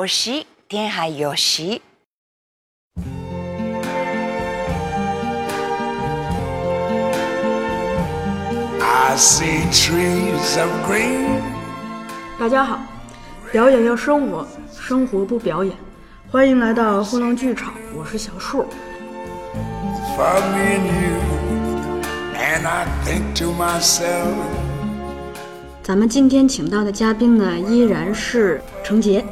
活戏，天海有戏。I see trees of green. 大家好，表演要生活，生活不表演。欢迎来到后浪剧场，我是小树。for me and you. And I think to myself, 咱们今天请到的嘉宾呢，依然是程杰。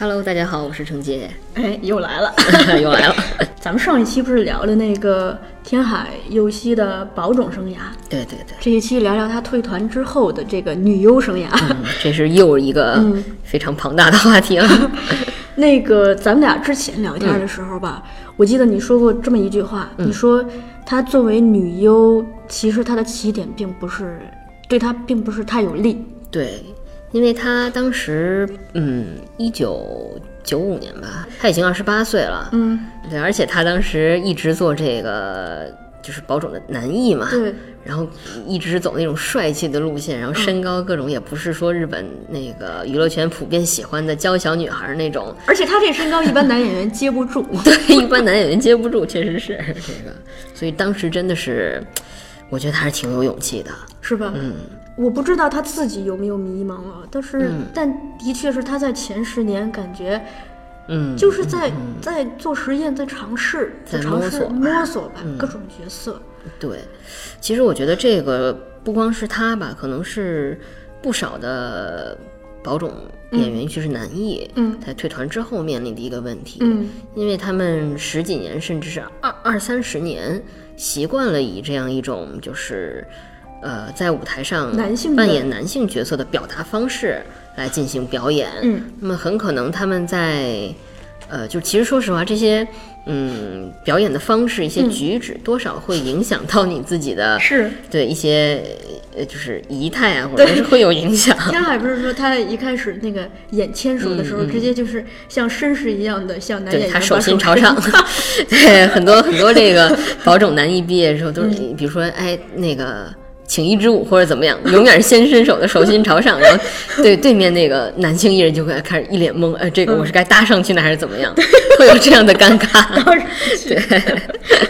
Hello，大家好，我是程杰，哎，又来了。又来了。咱们上一期不是聊了那个天海佑希的保种生涯，对对对，这一期聊聊她退团之后的这个女优生涯。嗯这是又一个非常庞大的话题了。那个咱们俩之前聊天的时候吧，我记得你说过这么一句话，你说她作为女优，其实她的起点并不是对她并不是太有利。对，因为他当时，嗯，一九九五年吧，他已经二十八岁了。嗯，对，而且他当时一直做这个就是保种的男艺嘛。对。然后一直走那种帅气的路线，然后身高各种也不是说日本那个娱乐圈普遍喜欢的娇小女孩那种，而且他这身高，一般男演员接不住。对，一般男演员接不住，确实是这个。所以当时真的是，我觉得他是挺有勇气的。是吧？嗯，我不知道他自己有没有迷茫啊，但是、但的确是他在前十年感觉嗯，就是在、在做实验，在尝试，在尝试摸索吧。各种角色。对，其实我觉得这个不光是他吧，可能是不少的保种演员，尤其是男艺，嗯。在退团之后面临的一个问题，嗯，因为他们十几年甚至是二二三十年习惯了以这样一种就是。呃，在舞台上男性扮演男性角色的表达方式来进行表演，嗯，那么很可能他们在，呃，就其实说实话，这些嗯表演的方式、一些举止，多少会影响到你自己的，是对一些呃就是仪态啊，或者是会有影响。天海不是说他一开始那个演牵手的时候，直接就是像绅士一样的向男演员对他手心朝上，对很多很多这个保种男艺毕业的时候都是，比如说哎那个请一支舞或者怎么样，永远是先伸手的手心朝上，然后 对对面那个男性艺人就会开始一脸懵，呃，这个我是该搭上去呢还是怎么样，会有这样的尴尬。对，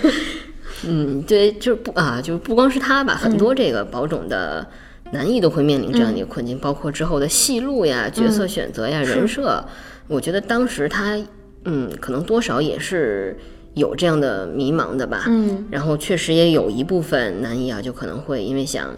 嗯，对，就是不啊，就是不光是他吧，很多这个保种的。男艺都会面临这样的一个困境，包括之后的戏路呀、角色选择呀、人设。我觉得当时他，嗯，可能多少也是有这样的迷茫的吧。嗯，然后确实也有一部分男一啊，就可能会因为想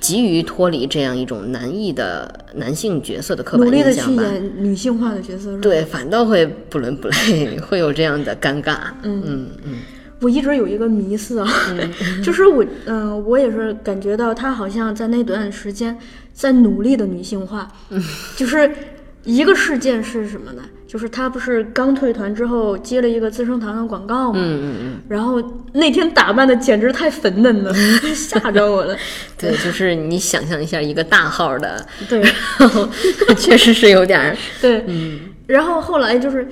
急于脱离这样一种男艺的男性角色的刻板努力的去印象吧，演女性化的角色。对，反倒会不伦不类，会有这样的尴尬。嗯嗯嗯，我一直有一个迷思啊，就是我，嗯、我也是感觉到他好像在那段时间在努力的女性化，就是一个事件是什么呢？就是他不是刚退团之后接了一个资生堂的广告嘛，嗯嗯嗯，然后那天打扮的简直太粉嫩了，吓着我了。对，就是你想象一下一个大号的，对然后确实是有点儿，对，然后后来就是。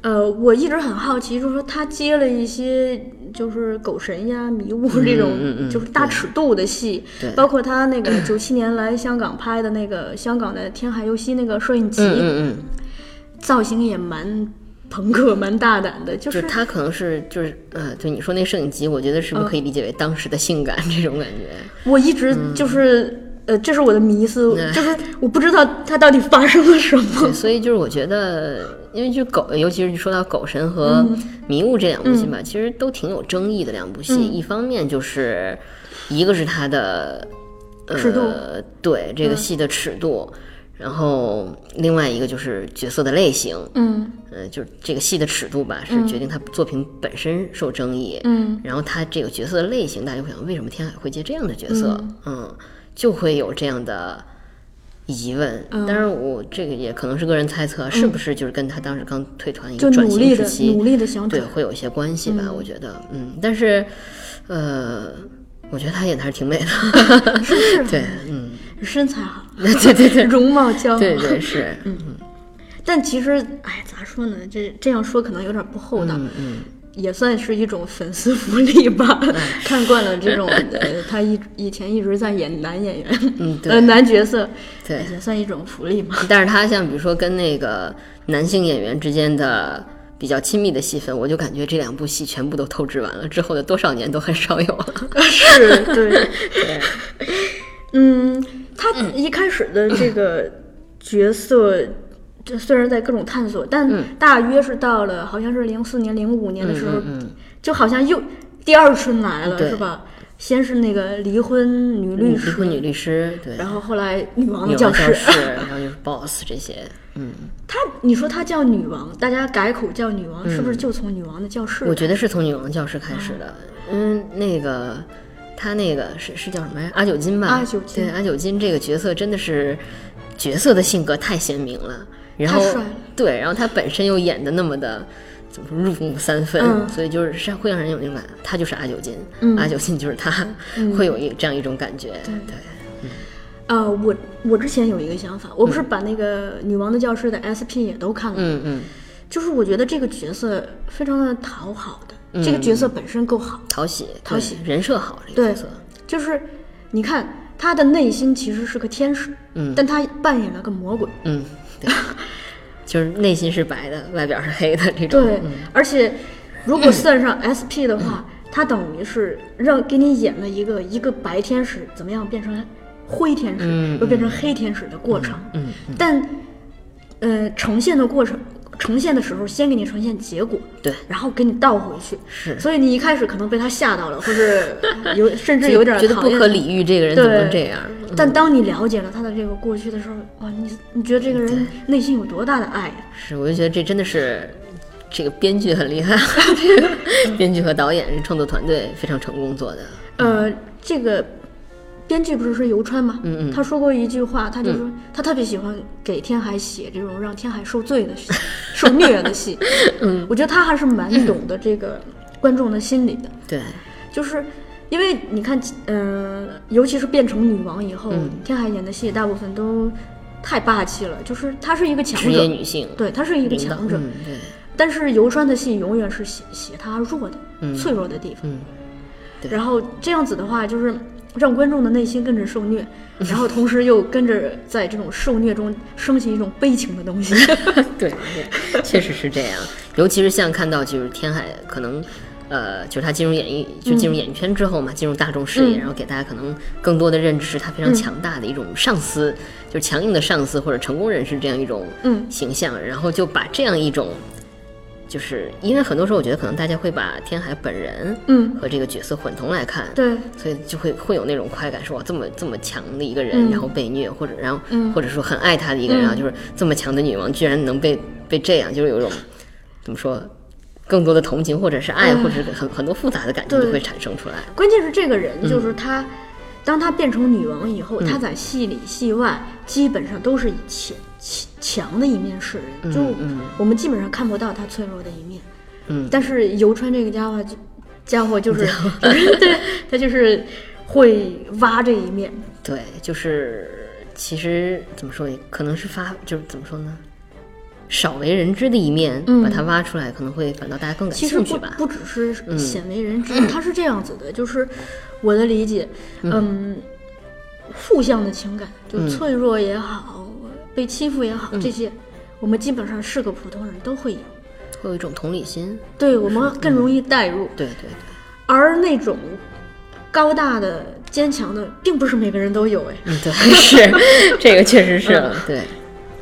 呃，我一直很好奇，就是说他接了一些就是狗神呀、迷雾这种，就是大尺度的戏，对包括他那个九七年来香港拍的那个香港的天海佑希那个摄影集，嗯嗯嗯，造型也蛮朋克、蛮大胆的，就就是是他可能是就是呃，就你说那摄影机，我觉得是不是可以理解为当时的性感这种感觉？我一直就是。呃，这是我的迷思，嗯就是我不知道它到底发生了什么。对，所以就是我觉得，因为就狗，尤其是你说到《狗神》和《迷雾》这两部戏吧，其实都挺有争议的两部戏。一方面就是一个是它的尺度呃，对这个戏的尺度，然后另外一个就是角色的类型。嗯呃，就是这个戏的尺度吧，是决定他作品本身受争议。嗯，然后他这个角色的类型，大家会想，为什么天海会接这样的角色？嗯就会有这样的疑问。嗯当然，我这个也可能是个人猜测，是不是就是跟他当时刚退团一个转型时期，努力的想对，会有一些关系吧？我觉得，嗯，但是，呃，我觉得她演的还是挺美的，是不是？对，嗯，身材好，对对对，容貌姣好。对对是，嗯但其实，哎，咋说呢？这这样说可能有点不厚道。嗯嗯，也算是一种粉丝福利吧。看惯了这种，呃，他一以前一直在演男演员，嗯，对 呃，男角色，对也算一种福利嘛。但是他像比如说跟那个男性演员之间的比较亲密的戏份，我就感觉这两部戏全部都透支完了，之后的多少年都很少有了。是，对，对，嗯，他一开始的这个角色，这虽然在各种探索，但大约是到了好像是零四年、零五年的时候，就好像又第二春来了，是吧？先是那个离婚女律师，离婚女律师，对，然后后来女王的教室。王教室，然后就是 boss 这些，嗯，她，你说她叫女王，大家改口叫女王，是不是就从女王的教室？我觉得是从女王教室开始的，嗯，那个他那个是是叫什么呀？阿九金吧？阿九金。对，阿九金这个角色真的是角色的性格太鲜明了，然后太帅了。对，然后他本身又演的那么的。怎么说入木三分，嗯。所以就是是会让人有那种感觉，他就是阿九金，嗯。阿九金就是他，会有一这样一种感觉，对呃，我我之前有一个想法，我不是把那个女王的教室的 SP 也都看了，嗯嗯，就是我觉得这个角色非常的讨好的，这个角色本身够好，讨喜，讨喜人设好，这个对角色，就是你看他的内心其实是个天使，嗯。但他扮演了个魔鬼，嗯，对，就是内心是白的，外表是黑的这种，对，嗯而且如果算上 SP 的话，他等于是让给你演了一个一个白天使怎么样变成灰天使，嗯又变成黑天使的过程，嗯嗯，但呃呈现的过程。呈现的时候，先给你呈现结果，对，然后给你倒回去，是。所以你一开始可能被他吓到了，或是 有甚至有点觉得不可理喻，这个人怎么能这样？但当你了解了他的这个过去的时候，哇，你你觉得这个人内心有多大的爱呀、是，我就觉得这真的是这个编剧很厉害，这 个编剧和导演是创作团队非常成功做的。呃，这个编剧不是说游川吗？嗯嗯。他说过一句话，他就说、他特别喜欢给天海写这种让天海受罪的戏、受虐的戏。嗯，我觉得他还是蛮懂得这个观众的心理的，对，就是。因为你看，呃，尤其是变成女王以后，嗯。天海演的戏大部分都太霸气了，就是她是一个强职者，业女性，对，她是一个强者，嗯，对，但是游川的戏永远是写写他弱的、脆弱的地方，嗯。然后这样子的话，就是让观众的内心跟着受虐，然后同时又跟着在这种受虐中升起一种悲情的东西。对对，确实是这样。尤其是像看到就是天海可能。呃，就是他进入演艺，就进入演艺圈之后嘛，进入大众视野，嗯然后给大家可能更多的认知是他非常强大的一种上司，就是强硬的上司或者成功人士这样一种嗯形象，然后就把这样一种，就是因为很多时候我觉得可能大家会把天海本人嗯，和这个角色混同来看，对，所以就会会有那种快感，说哇，这么这么强的一个人，嗯。然后被虐，或者然后、嗯。或者说很爱他的一个人，就是这么强的女王，居然能被被这样，就是有一种怎么说，更多的同情或者是爱，嗯。或者是很很多复杂的感情就会产生出来。关键是这个人嗯。就是他，当他变成女王以后，他在戏里戏外基本上都是以强强强的一面示人，就嗯我们基本上看不到他脆弱的一面。嗯，但是游川这个家伙就家伙就是对 他就是会挖这一面。对，就是其实怎么说，可能是发就是怎么说呢？少为人知的一面，嗯把它挖出来，可能会反倒大家更感兴趣吧。不只是鲜为人知，他是这样子的，就是我的理解，嗯，负向的情感，就嗯脆弱也好，被欺负也好，这些我们基本上是个普通人都会有，会有一种同理心。对我们更容易代入，对对对。而那种高大的、坚强的，并不是每个人都有哎。嗯，对，是这个确实是了，对，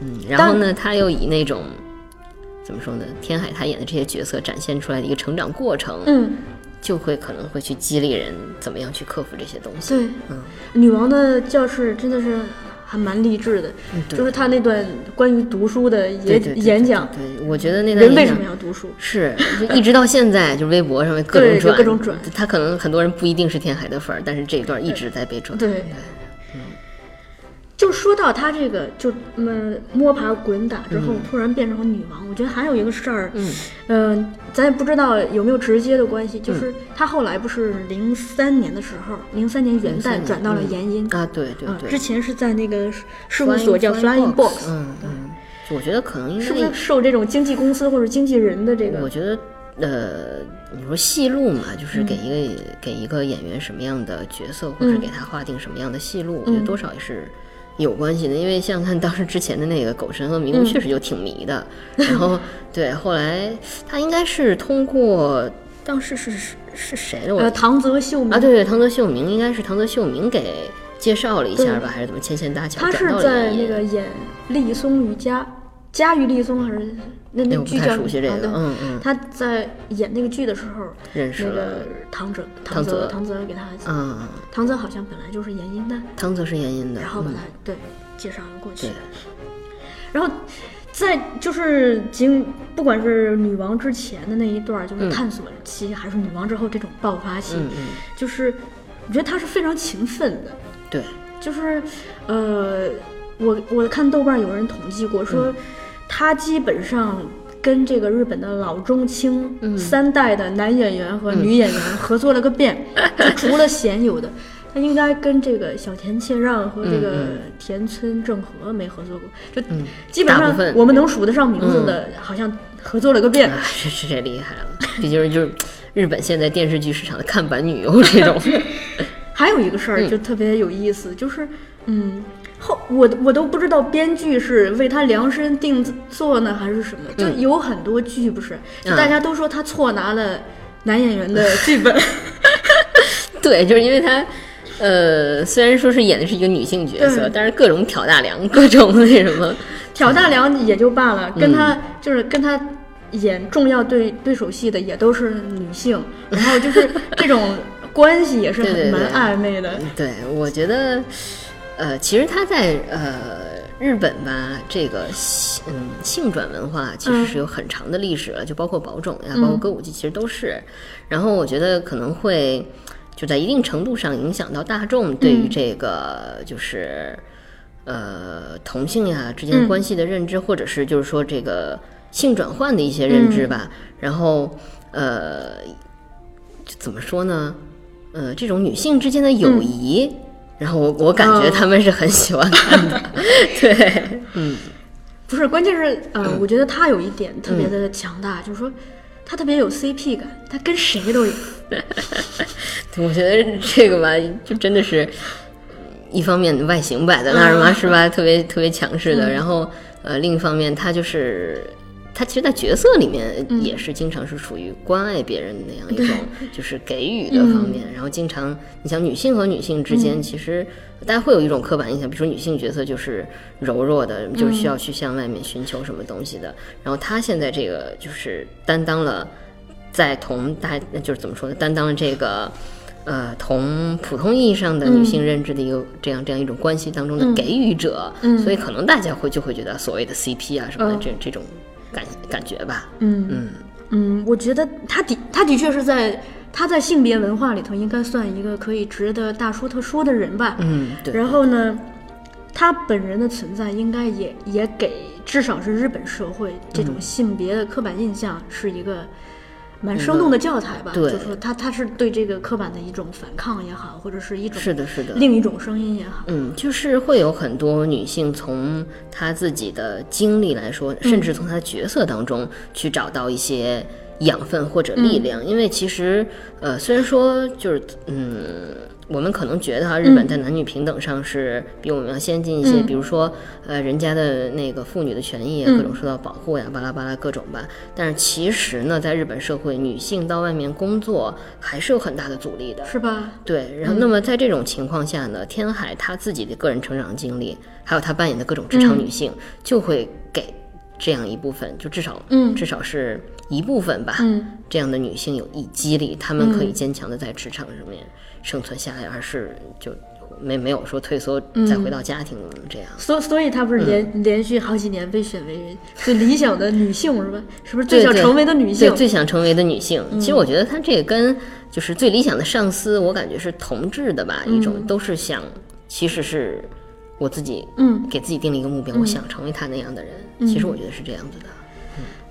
嗯，然后呢，他又以那种怎么说呢，天海他演的这些角色展现出来的一个成长过程，嗯，就会可能会去激励人怎么样去克服这些东西。对，嗯，女王的教室真的是还蛮励志的，就是他那段关于读书的演演讲，对，我觉得那段人为什么要读书？是就一直到现在，就微博上面各种转，各种转他可能很多人不一定是天海的粉儿，但是这一段一直在被转。对，就说到他这个，就嗯摸爬滚打之后突然变成了女王，我觉得还有一个事儿，嗯。呃、咱也不知道有没有直接的关系，就是他后来不是零三年的时候，零三年元旦转到了嗯延音，啊，对对啊，对，之前是在那个事务所叫 Flying Box，嗯我觉得可能应该是不是受这种经纪公司或者经纪人的这个？我觉得呃，你说戏路嘛，就是给一个、给一个演员什么样的角色，或者给他划定什么样的戏路，我觉得多少也是有关系的。因为像看当时之前的那个《狗神和迷宫》，确实就挺迷的。然后 对，后来他应该是通过当时是是是谁的？我呃，唐泽秀明啊，对对，唐泽秀明应该是唐泽秀明给介绍了一下吧，还是怎么牵线搭桥他是在那个演立松与家家喻立松还是那那剧叫太熟悉这啊对个嗯嗯。他在演那个剧的时候，认识了。那个唐泽唐泽泽唐泽给他，嗯，唐泽好像本来就是演音的，唐泽是原音的，嗯然后把他对介绍了过去，然后在就是经不管是女王之前的那一段，就是探索期，还是女王之后这种爆发期，嗯嗯，就是我觉得他是非常勤奋的，对，就是呃，我我看豆瓣有人统计过说，他基本上。跟这个日本的老中青三代的男演员和女演员合作了个遍，就除了鲜有的，他应该跟这个小田切让和这个田村正和没合作过，就基本上我们能数得上名字的，好像合作了个遍。啊，这这这厉害了，毕竟就是日本现在电视剧市场的看板女优这种，还有一个事儿就特别有意思，就是嗯，后我我都不知道编剧是为他量身定做呢，还是什么，就有很多剧不是，就大家都说他错拿了男演员的剧本，对，就是因为他。呃，虽然说是演的是一个女性角色，但是各种挑大梁，各种那什么，挑大梁也就罢了，跟嗯他就是跟他演重要对对手戏的也都是女性，然后就是这种关系也是蛮暧昧的。对，我觉得，呃，其实他在呃日本吧，这个性嗯性转文化其实是有很长的历史了，就包括宝冢呀，包括歌舞伎，其实都是。然后我觉得可能会就在一定程度上影响到大众对于这个就是、呃同性呀之间关系的认知，或者是就是说这个性转换的一些认知吧。然后呃，怎么说呢？呃，这种女性之间的友谊，然后我我感觉哦。他们是很喜欢看的，对，嗯，不是，关键是呃，我觉得他有一点特别的强大，就是说他特别有 CP 感，他跟谁都有。我觉得这个吧，就真的是一方面外形摆在那儿嘛，是吧？特别特别强势的，然后呃，另一方面他就是。他其实，在角色里面也是经常是属于关爱别人那样一种，就是给予的方面。然后经常，你像女性和女性之间，其实大家会有一种刻板印象，比如说女性角色就是柔弱的，就是需要去向外面寻求什么东西的。然后她现在这个就是担当了，在同大就是怎么说呢，担当了这个。呃，同普通意义上的女性认知的一个、这样这样一种关系当中的给予者，所以可能大家会就会觉得所谓的 CP 啊什么的、这这种感感觉吧。嗯嗯嗯，我觉得他的他的确是在他在性别文化里头应该算一个可以值得大书特书的人吧。嗯，对，然后呢，他本人的存在应该也也给至少是日本社会这种性别的刻板印象是一个蛮生动的教材吧。对就说他他是对这个刻板的一种反抗也好，或者是一种是的，是的。另一种声音也好。嗯，就是会有很多女性从她自己的经历来说，甚至从她的角色当中去找到一些养分或者力量。因为其实，呃，虽然说就是，嗯，我们可能觉得哈，日本在男女平等上是比我们要先进一些，比如说，呃，人家的那个妇女的权益啊，各种受到保护呀，巴拉巴拉各种吧。但是其实呢，在日本社会，女性到外面工作还是有很大的阻力的。是吧？对，然后那么在这种情况下呢，天海她自己的个人成长经历，还有她扮演的各种职场女性，就会给这样一部分，就至少，嗯至少是一部分吧，嗯这样的女性有一激励，她们可以坚强的在职场上面生存下来，而是就没没有说退缩再回到家庭这样。所所以她不是连、连续好几年被选为最理想的女性是吧？是不是最想成为的女性？对，最想成为的女性。其实我觉得她这个跟就是最理想的上司，我感觉是同质的吧，一种都是想，其实是我自己，嗯，给自己定了一个目标，我想成为他那样的人。其实我觉得是这样子的。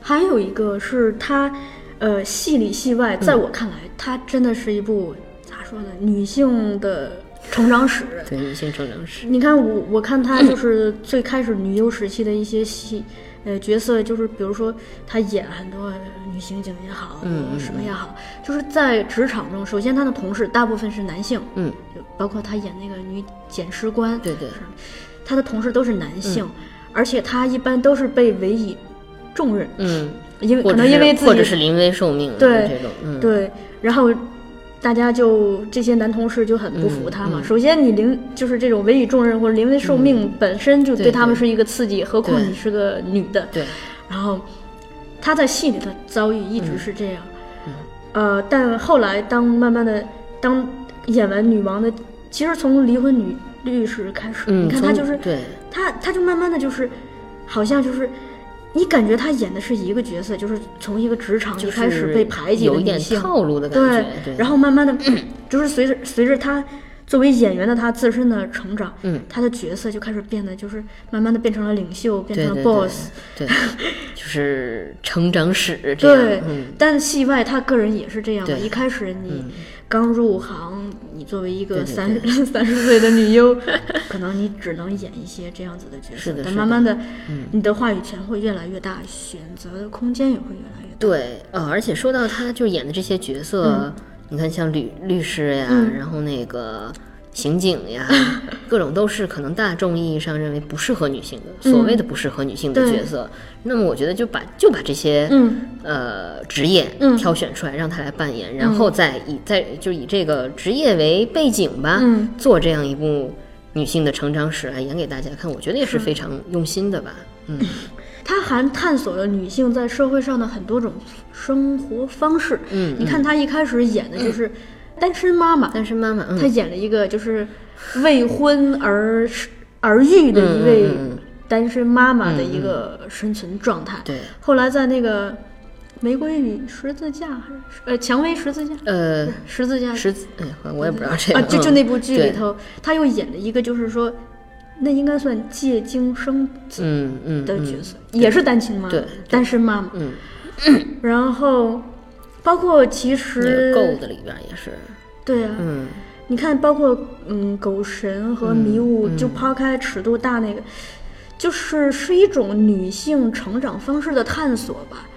还有一个是她，呃，戏里戏外，在我看来，它真的是一部咋说呢，女性的成长史。对女性成长史，你看我，我看她就是最开始女优时期的一些戏，呃角色，就是比如说她演很多女刑警也好，嗯嗯什么也好，就是在职场中，首先她的同事大部分是男性，嗯，就包括她演那个女检视官，对对，她的同事都是男性，而且她一般都是被委以重任，嗯，因为可能因为自己或者是临危受命对这种，嗯，对，然后大家就这些男同事就很不服他嘛。嗯。嗯首先，你临就是这种委以重任或者临危受命，本身就对他们是一个刺激，何况你是个女的。对，然后他在戏里的遭遇一直是这样，呃，但后来当慢慢的当演完女王的，其实从离婚女律师开始，嗯，你看他就是对，他他就慢慢的就是，好像就是，你感觉他演的是一个角色，就是从一个职场就一开始被排挤的有一点女性，套路的感对觉，对，然后慢慢的，就是随着随着他作为演员的他自身的成长，嗯，他的角色就开始变得就是慢慢的变成了领袖，变成了对对对 boss，对，就是成长史这对样，嗯，但戏外他个人也是这样的。对一开始你嗯刚入行，你作为一个三 三十岁的女优，可能你只能演一些这样子的角色是的。是的嗯但慢慢的，你的话语权会越来越大，选择的空间也会越来越大。对，呃，而且说到他就演的这些角色，你看像律律师呀，嗯然后那个刑警呀，各种都是可能大众意义上认为不适合女性的，所谓的不适合女性的角色。那么我觉得就把就把这些嗯。呃职业嗯。挑选出来，让她来扮演，然后再以再就以这个职业为背景吧，嗯。做这样一部女性的成长史来演给大家看，我觉得也是非常用心的吧。嗯，他还探索了女性在社会上的很多种生活方式。嗯你看他一开始演的就是单身妈妈，单身妈妈，嗯，他演了一个就是未婚而而育的一位单身妈妈的一个生存状态。对，后来在那个《玫瑰与十字架》还是呃《蔷薇十字架》呃，十字架。十字，哎，我也不知道这个，啊，就就嗯那部剧里对。头，他又演了一个就是说，那应该算借精生子嗯嗯嗯的角色，也是单亲妈单身妈妈。嗯，然后包括其那实个 Gold 里边也是，对啊，嗯，你看，包括嗯，狗神和迷雾，嗯就抛开尺度大那个，就是是一种女性成长方式的探索吧。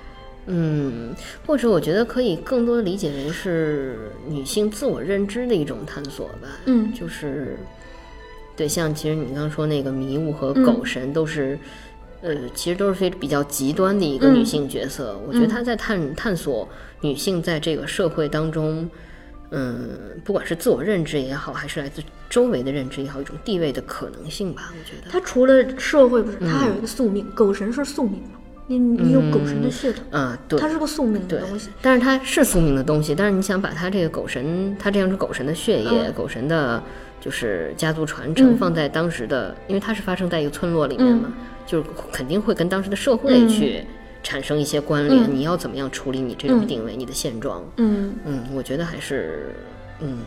嗯，或者我觉得可以更多的理解为是女性自我认知的一种探索吧。嗯。就是对，像其实你刚刚说那个迷雾和嗯。狗神都是，呃，其实都是非比较极端的一个嗯女性角色。我觉得她在探探索女性在这个社会当中。嗯，不管是自我认知也好，还是来自周围的认知也好，一种地位的可能性吧，我觉得。她除了社会不是，她还有一个宿命。狗神是宿命嘛？你你有狗神的血统，啊，对，它是个宿命的东西。，但是它是宿命的东西，但是你想把它这个狗神，它这样是狗神的血液，嗯狗神的，就是家族传承，嗯放在当时的，因为它是发生在一个村落里面嘛，就是肯定会跟当时的社会嗯。去产生一些关联。嗯。你要怎么样处理你这种嗯定位，你的现状？嗯，嗯，我觉得还是，嗯。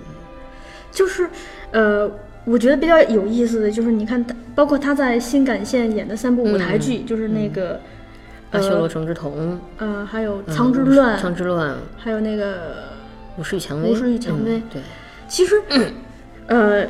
就是呃，我觉得比较有意思的就是，你看他，包括他在新感线演的三部舞台剧，就是那个阿修罗呃城之瞳，呃，还有《嗯苍之乱》苍之乱，还有那个武士与蔷薇，武士与蔷薇嗯对，其实，呃，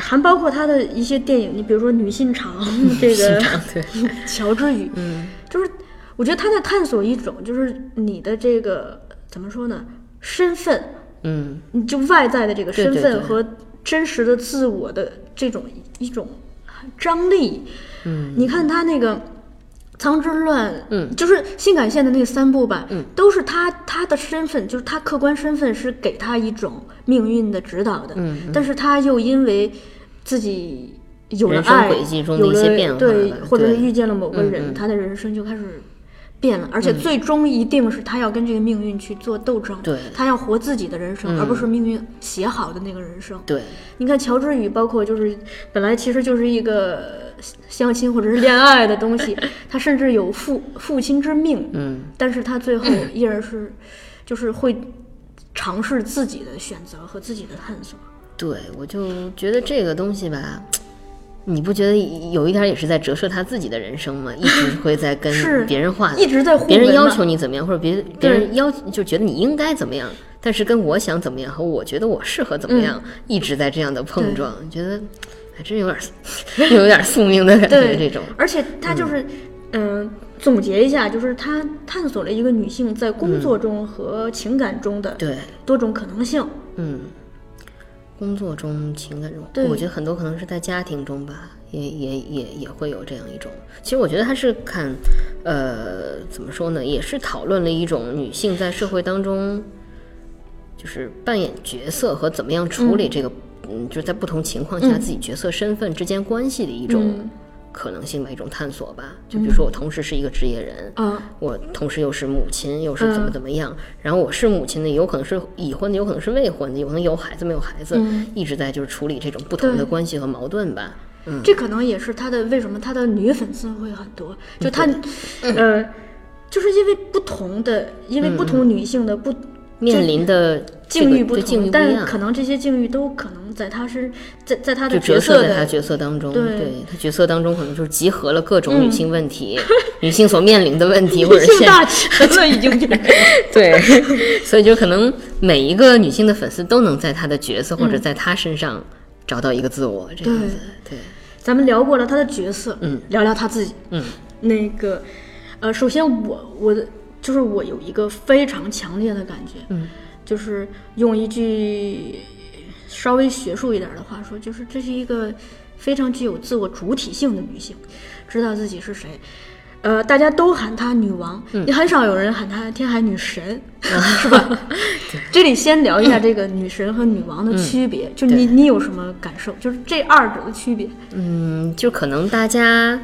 还包括他的一些电影，你比如说《女性长》这个对，乔治宇，嗯 就是我觉得他在探索一种，就是你的这个怎么说呢，身份，嗯你就外在的这个身份和真实的自我的这种一种张力。嗯，你看他那个。苍之乱，嗯。就是新感线的那三部吧，嗯，都是他他的身份，就是他客观身份是给他一种命运的指导的，嗯嗯。但是他又因为自己有了爱，轨迹中的有了一些变化对，或者是遇见了某个嗯人，嗯。他的人生就开始变了，而且最终一定是他要跟这个命运去做斗争，对他要活自己的人生，嗯而不是命运写好的那个人生。对，你看乔治宇，包括就是本来其实就是一个相亲或者是恋爱的东西，他甚至有父父亲之命，嗯但是他最后依然是就是会尝试自己的选择和自己的探索。对，我就觉得这个东西吧，你不觉得有一点也是在折射他自己的人生吗？一直会在跟别人话，一直在别人要求你怎么样，或者别别人要就觉得你应该怎么样，但是跟我想怎么样和我觉得我适合怎么样，一直在这样的碰撞，觉得还真有点儿 有点儿宿命的感觉，这种，而且他就是嗯、总结一下，就是他探索了一个女性在工作中和情感中的对，多种可能性。嗯，工作中、情感中，我觉得很多可能是在家庭中吧，也也也也会有这样一种。其实我觉得他是看，呃，怎么说呢，也是讨论了一种女性在社会当中，就是扮演角色和怎么样处理这个，嗯，就是在不同情况下自己角色身份之间关系的一种嗯可能性的，一种探索吧。就比如说我同时是一个职业人，啊，我同时又是母亲，又是怎么嗯。怎么样，然后我是母亲的，有可能是已婚的，有可能是未婚的，有可能有孩子没有孩子，一直在就是处理这种不同的关系和矛盾吧。嗯，这可能也是他的为什么他的女粉丝会很多，就他，嗯 呃，就是因为不同的，因为不同女性的不面临的这境遇不同，但可能这些境遇都可能在他是在在他的角色的在他角色当中，对对他角色当中可能就是集合了各种女性问题，女性所面临的问题，或者女性现大 全了，已经。对，所以就可能每一个女性的粉丝都能在她的角色或者在她身上找到一个自我，这样子，对，咱们聊过了他的角色，嗯，聊聊他自己，嗯，那个，呃，首先我我的就是我有一个非常强烈的感觉，嗯，就是用一句稍微学术一点的话说，就是这是一个非常具有自我主体性的女性，知道自己是谁。呃，大家都喊她女王，嗯也很少有人喊她天海女神，是吧？这里先聊一下这个女神和女王的区别，就你你有什么感受？就是这二者的区别。嗯，就可能大家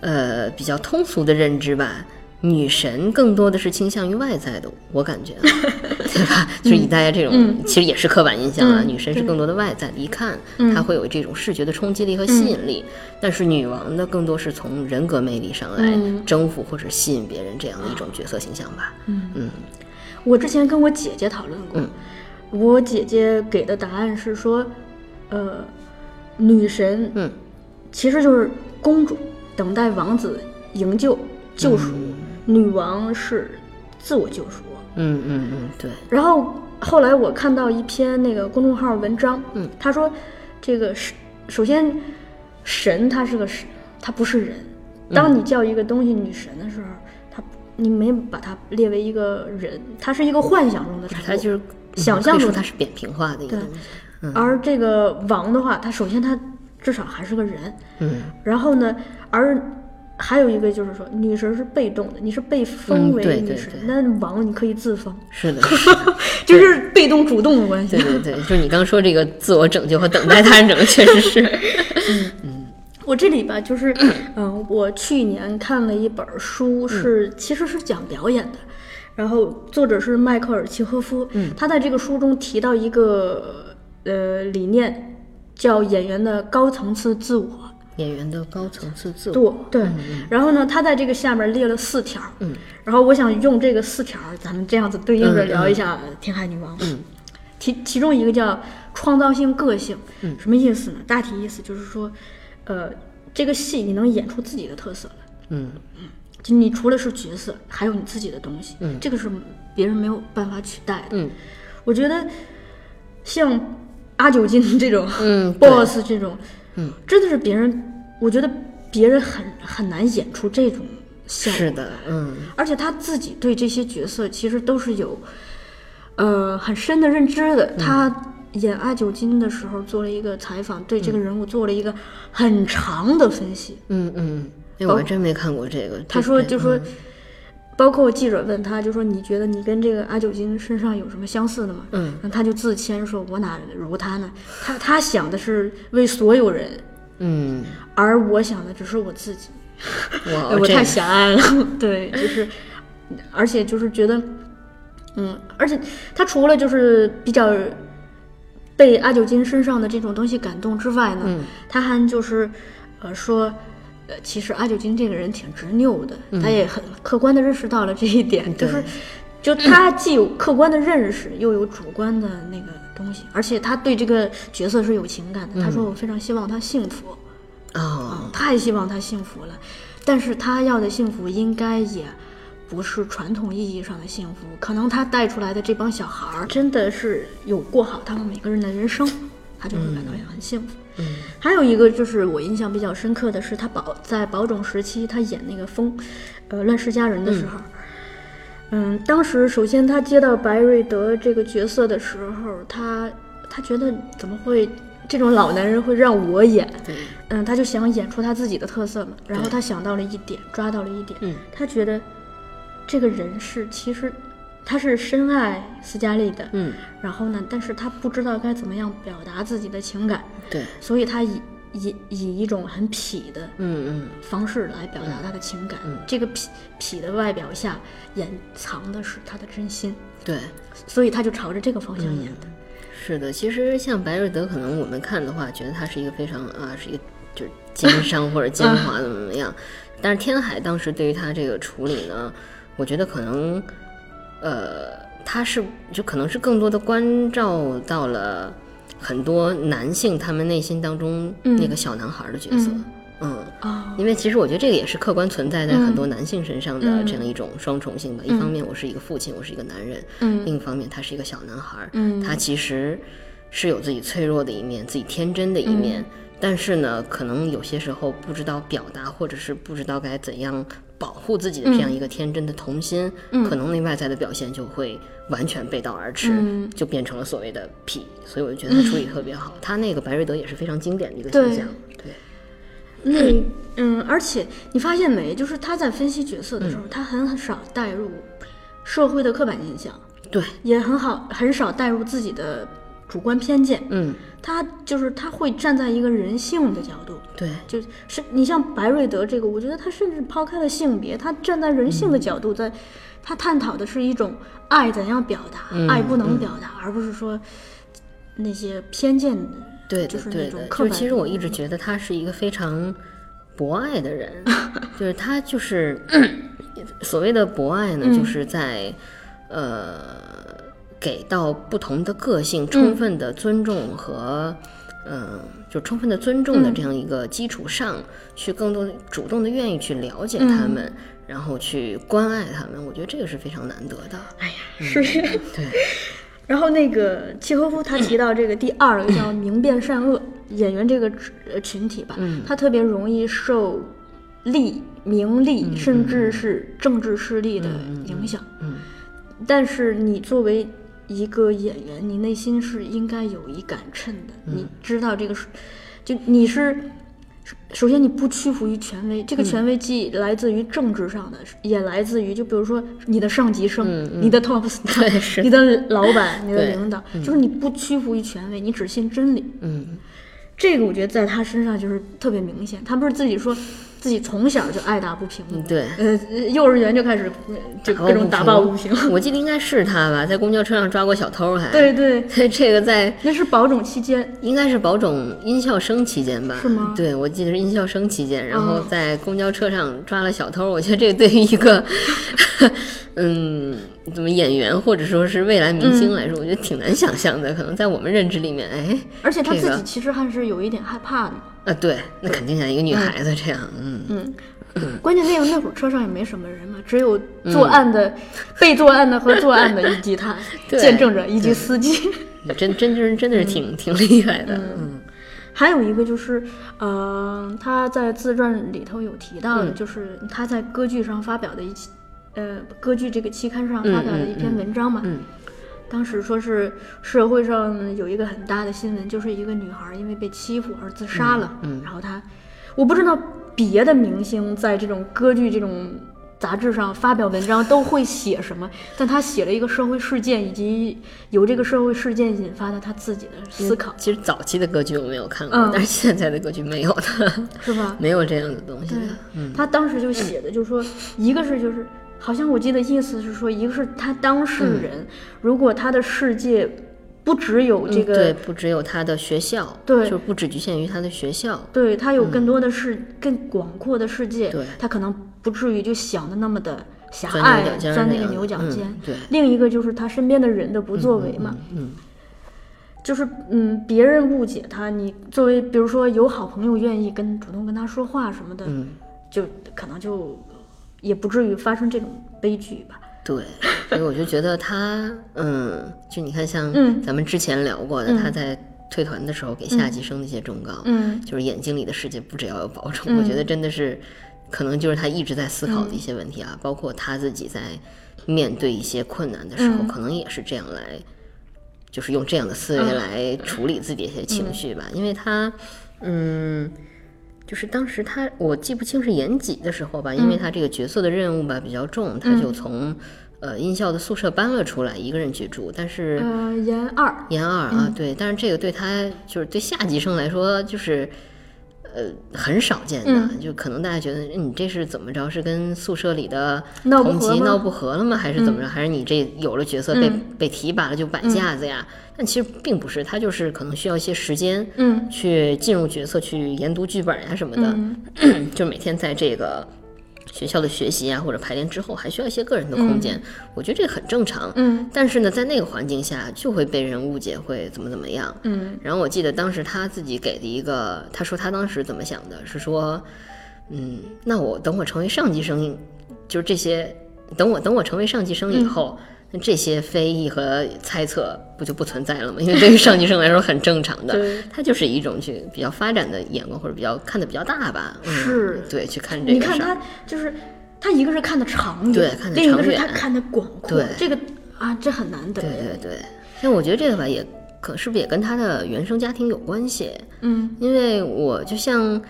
呃比较通俗的认知吧，女神更多的是倾向于外在的，我感觉啊，对吧？就是以大家这种、其实也是刻板印象啊，嗯女神是更多的外在的，一看嗯她会有这种视觉的冲击力和吸引力，但是女王呢，更多是从人格魅力上来嗯。征服或者吸引别人这样的一种角色形象吧。嗯。我之前跟我姐姐讨论过，嗯。我姐姐给的答案是说，呃，女神嗯。其实就是公主，等待王子营救救赎，女王是自我救赎。嗯嗯嗯，对，然后后来我看到一篇那个公众号文章，嗯，他说这个是首先神他是个神，他不是人。当你叫一个东西女神的时候，它你没把它列为一个人，它是一个幻想中的产物。它就是想象中的可以说它是扁平化的一个对东西。而这个王的话，他首先他至少还是个人，嗯然后呢，而还有一个就是说，女神是被动的，你是被封嗯为女神，那王你可以自封，是的，是的。就是被动主动的关系对。对对，就是你刚说这个自我拯救和等待他人拯救，确实是。嗯嗯我这里吧，就是，嗯、我去年看了一本书，是、其实是讲表演的，然后作者是迈克尔契诃夫，嗯，他在这个书中提到一个呃理念，叫演员的高层次自我。演员的高层次自我，对对，然后呢，他在这个下面列了四条，嗯，然后我想用这个四条，咱们这样子对应着聊一下《天海女王》，嗯，其其中一个叫创造性个性，嗯，什么意思呢？大体意思就是说，呃，这个戏你能演出自己的特色来，嗯。就你除了是角色，还有你自己的东西，嗯，这个是别人没有办法取代的，嗯。我觉得像阿九金这种，嗯 boss 这种，嗯，真的是别人，我觉得别人很很难演出这种效果。是的，嗯而且他自己对这些角色其实都是有，呃，很深的认知的。他演阿九金的时候做了一个采访，对这个人物做了一个很长的分析。嗯嗯，哎，我还真没看过这个。他说就说，包括记者问他，就说你觉得你跟这个阿九金身上有什么相似的吗？嗯，然后他就自谦说，我哪如他呢？他他想的是为所有人，嗯，而我想的只是我自己。哇，哎我太狭隘了，对，就是，而且就是觉得，嗯，而且他除了就是比较被阿九金身上的这种东西感动之外呢，嗯他还就是，呃，说，呃，其实阿九金这个人挺执拗的，他也很客观的认识到了这一点，就是，就他既有客观的认识，又有主观的那个东西，而且他对这个角色是有情感的。他说：“我非常希望他幸福。”哦，太希望他幸福了，但是他要的幸福应该也不是传统意义上的幸福，可能他带出来的这帮小孩儿真的是有过好他们每个人的人生，他就会感到也很幸福。嗯，还有一个就是我印象比较深刻的是，他保在保种时期，他演那个风，呃，乱世佳人的时候，嗯，当时首先他接到白瑞德这个角色的时候，他他觉得怎么会这种老男人会让我演？对，嗯，他就想演出他自己的特色嘛。然后他想到了一点，抓到了一点，嗯，他觉得这个人是其实他是深爱斯嘉丽的，嗯，然后呢，但是他不知道该怎么样表达自己的情感，对，所以他以以以一种很痞的嗯嗯，方式来表达他的情感。这个痞痞的外表下掩藏的是他的真心，对。所以他就朝着这个方向演的。是的，其实像白瑞德，可能我们看的话，觉得他是一个非常啊，是一个就是奸商或者奸猾怎么怎么样。但是天海当时对于他这个处理呢，我觉得可能，呃，他是就可能是更多的关照到了很多男性他们内心当中那个小男孩的角色。嗯，哦，因为其实我觉得这个也是客观存在在很多男性身上的这样一种双重性吧。一方面，我是一个父亲，我是一个男人；嗯。另一方面，他是一个小男孩儿，嗯。他其实是有自己脆弱的一面，自己天真的一面。但是呢，可能有些时候不知道表达，或者是不知道该怎样保护自己的这样一个天真的童心，可能那外在的表现就会完全背道而驰，嗯。就变成了所谓的痞。所以我就觉得他处理特别好。他那个白瑞德也是非常经典的一个形象，对。那嗯，而且你发现没，就是他在分析角色的时候，他很少带入社会的刻板印象，对，也很好很少带入自己的主观偏见。嗯，他就是他会站在一个人性的角度，对，就是你像白瑞德这个，我觉得他甚至抛开了性别，他站在人性的角度在，他探讨的是一种爱怎样表达，嗯爱不能表达，而不是说那些偏见的。对的，就是那种刻板就是其实我一直觉得他是一个非常博爱的人，就是他就是 所谓的博爱呢，就是在呃给到不同的个性充分的尊重和。嗯，就充分的尊重的这样一个基础上，去更多的主动的愿意去了解他们，然后去关爱他们，我觉得这个是非常难得的。哎呀，是。对，然后那个契诃夫他 提到这个第二个叫明辨善恶 演员这个呃群体吧，他特别容易受利、名利，甚至是政治势力的影响。嗯但是你作为一个演员，你内心是应该有一杆秤的，你知道这个是，就你是。首先，你不屈服于权威，这个权威既来自于政治上的，也来自于就比如说你的上级生、你的 top star，、你的老板、你的领导，就是你不屈服于权威，你只信真理。嗯，这个我觉得在他身上就是特别明显。他不是自己说自己从小就爱打不平吗？对。呃，幼儿园就开始呃就各种打抱不平。我记得应该是他吧，在公交车上抓过小偷还。对对，这个在那是保种期间。应该是保种音效生期间吧？是吗对，我记得是音效生期间，然后哦在公交车上抓了小偷。我觉得这个对于一个，嗯，怎么演员或者说是未来明星来说，我觉得挺难想象的。可能在我们认知里面，哎，而且他自己其实还是有一点害怕的嘛。啊，对，那肯定像一个女孩子这样，嗯，嗯，关键那个那会儿车上也没什么人嘛，只有作案的、被作案的和作案的以及他 见证者以及司机。真真真真的是挺挺厉害的，嗯。还有一个就是，呃，他在自传里头有提到嗯。的，就是他在歌剧上发表的一期，呃，歌剧这个期刊上发表的一篇文章嘛。嗯当时说是社会上有一个很大的新闻，就是一个女孩因为被欺负而自杀了。嗯然后她，我不知道别的明星在这种歌剧这种杂志上发表文章都会写什么，但她写了一个社会事件以及由这个社会事件引发的她自己的思考，其实早期的歌剧我没有看过，嗯但是现在的歌剧没有的，是吧？没有这样的东西嗯他当时就写的，就是说，一个是就是，好像我记得意思是说，一个是他当事人，如果他的世界不只有这嗯对，不只有他的学校，对。就不只局限于他的学校，对他有更多的世、更广阔的世界，对。他可能不至于就想的那么的狭隘钻那个牛角尖。对另一个就是他身边的人的不作为嘛，嗯。就是嗯，别人误解他，你作为比如说有好朋友愿意跟主动跟他说话什么的，嗯，就可能就也不至于发生这种悲剧吧。对，所以我就觉得他，嗯，就你看，像嗯咱们之前聊过的，他在退团的时候给夏季生的一些忠告，嗯就是眼睛里的世界不只要有保重，我觉得真的是，可能就是他一直在思考的一些问题啊，包括他自己在面对一些困难的时候，嗯可能也是这样来，就是用这样的思维来处理自己的一些情绪吧，因为他，嗯。就是当时他，我记不清是演几的时候吧，因为他这个角色的任务吧比较重，他就从呃音效的宿舍搬了出来，一个人居住。但是呃，研二，研二啊，对，但是这个对他就是对下级生来说，就是呃很少见的，嗯就可能大家觉得嗯你这是怎么着？是跟宿舍里的同级闹不和了吗？还是怎么着？还是你这有了角色被、被提拔了就摆架子呀？但其实并不是，他就是可能需要一些时间，嗯去进入角色，去研读剧本呀什么的，就每天在这个。学校的学习啊，或者排练之后，还需要一些个人的空间，我觉得这个很正常。嗯但是呢，在那个环境下，就会被人误解，会怎么怎么样。嗯然后我记得当时他自己给的一个，他说他当时怎么想的，是说，嗯，那我等我成为上级生，就是这些，等我等我成为上级生以后，那这些非议和猜测不就不存在了吗？因为对于上级生来说很正常的，他就是一种去比较发展的眼光，或者比较看的比较大吧。嗯、是对，去看这个。你看他就是他一个是看的长远，对看得另一个是长远他看的广阔，对这个啊，这很难得。对对对，像我觉得这个吧，也可是不是也跟他的原生家庭有关系？嗯因为我就像，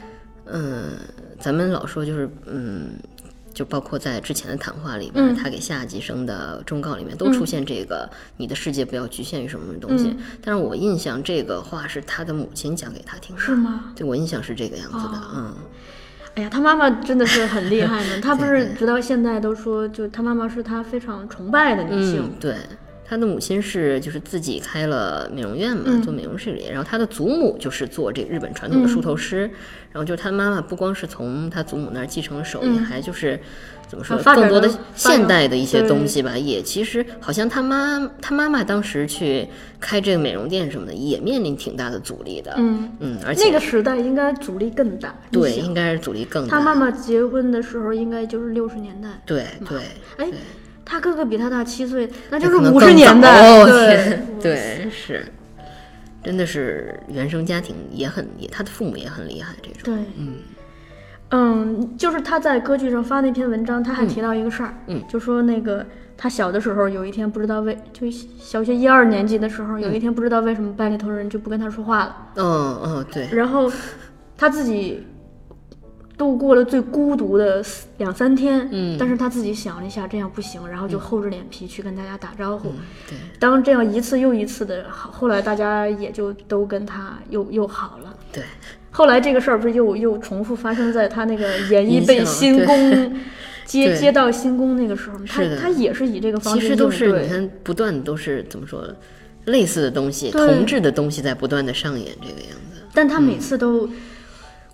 嗯、咱们老说就是，嗯，就包括在之前的谈话里边，嗯他给下级生的忠告里面都出现这个，你的世界不要局限于什么什么东西。嗯但是我印象这个话是他的母亲讲给他听的，是吗？对我印象是这个样子的，哦嗯，哎呀，他妈妈真的是很厉害呢。他不是直到现在都说，就他妈妈是他非常崇拜的女性。嗯，对。他的母亲是就是自己开了美容院嘛，嗯。做美容师里，然后他的祖母就是做这日本传统的梳头师，然后就是他妈妈不光是从他祖母那儿继承了手艺，还就是怎么说啊更多的现代的一些东西吧，也其实好像他妈他妈妈当时去开这个美容店什么的，也面临挺大的阻力的，嗯。嗯，而且那个时代应该阻力更大。对应该是阻力更大，他妈妈结婚的时候应该就是六十年代。对对。哎，他哥哥比他大七岁，那就是五十年代。哦对天，对，是，真的是原生家庭也很，也他的父母也很厉害，这种，对，嗯。嗯，就是他在歌剧上发那篇文章，他还提到一个事儿，嗯就说那个他小的时候有一天不知道为，就小学一二年级的时候，有嗯一天不知道为什么班里头人就不跟他说话了，嗯嗯，对，然后他自己度过了最孤独的两三天，嗯。但是他自己想了一下，这样不行，然后就厚着脸皮去跟大家打招呼。对，当这样一次又一次的，后后来大家也就都跟他又又好了。对，后来这个事儿不是又又重复发生在他那个演艺被新对。宫接接到新宫那个时候，他他也是以这个方式其实都是你看，不断都是怎么说，类似的东西，对。同质的东西在不断的上演这个样子，但他每次都，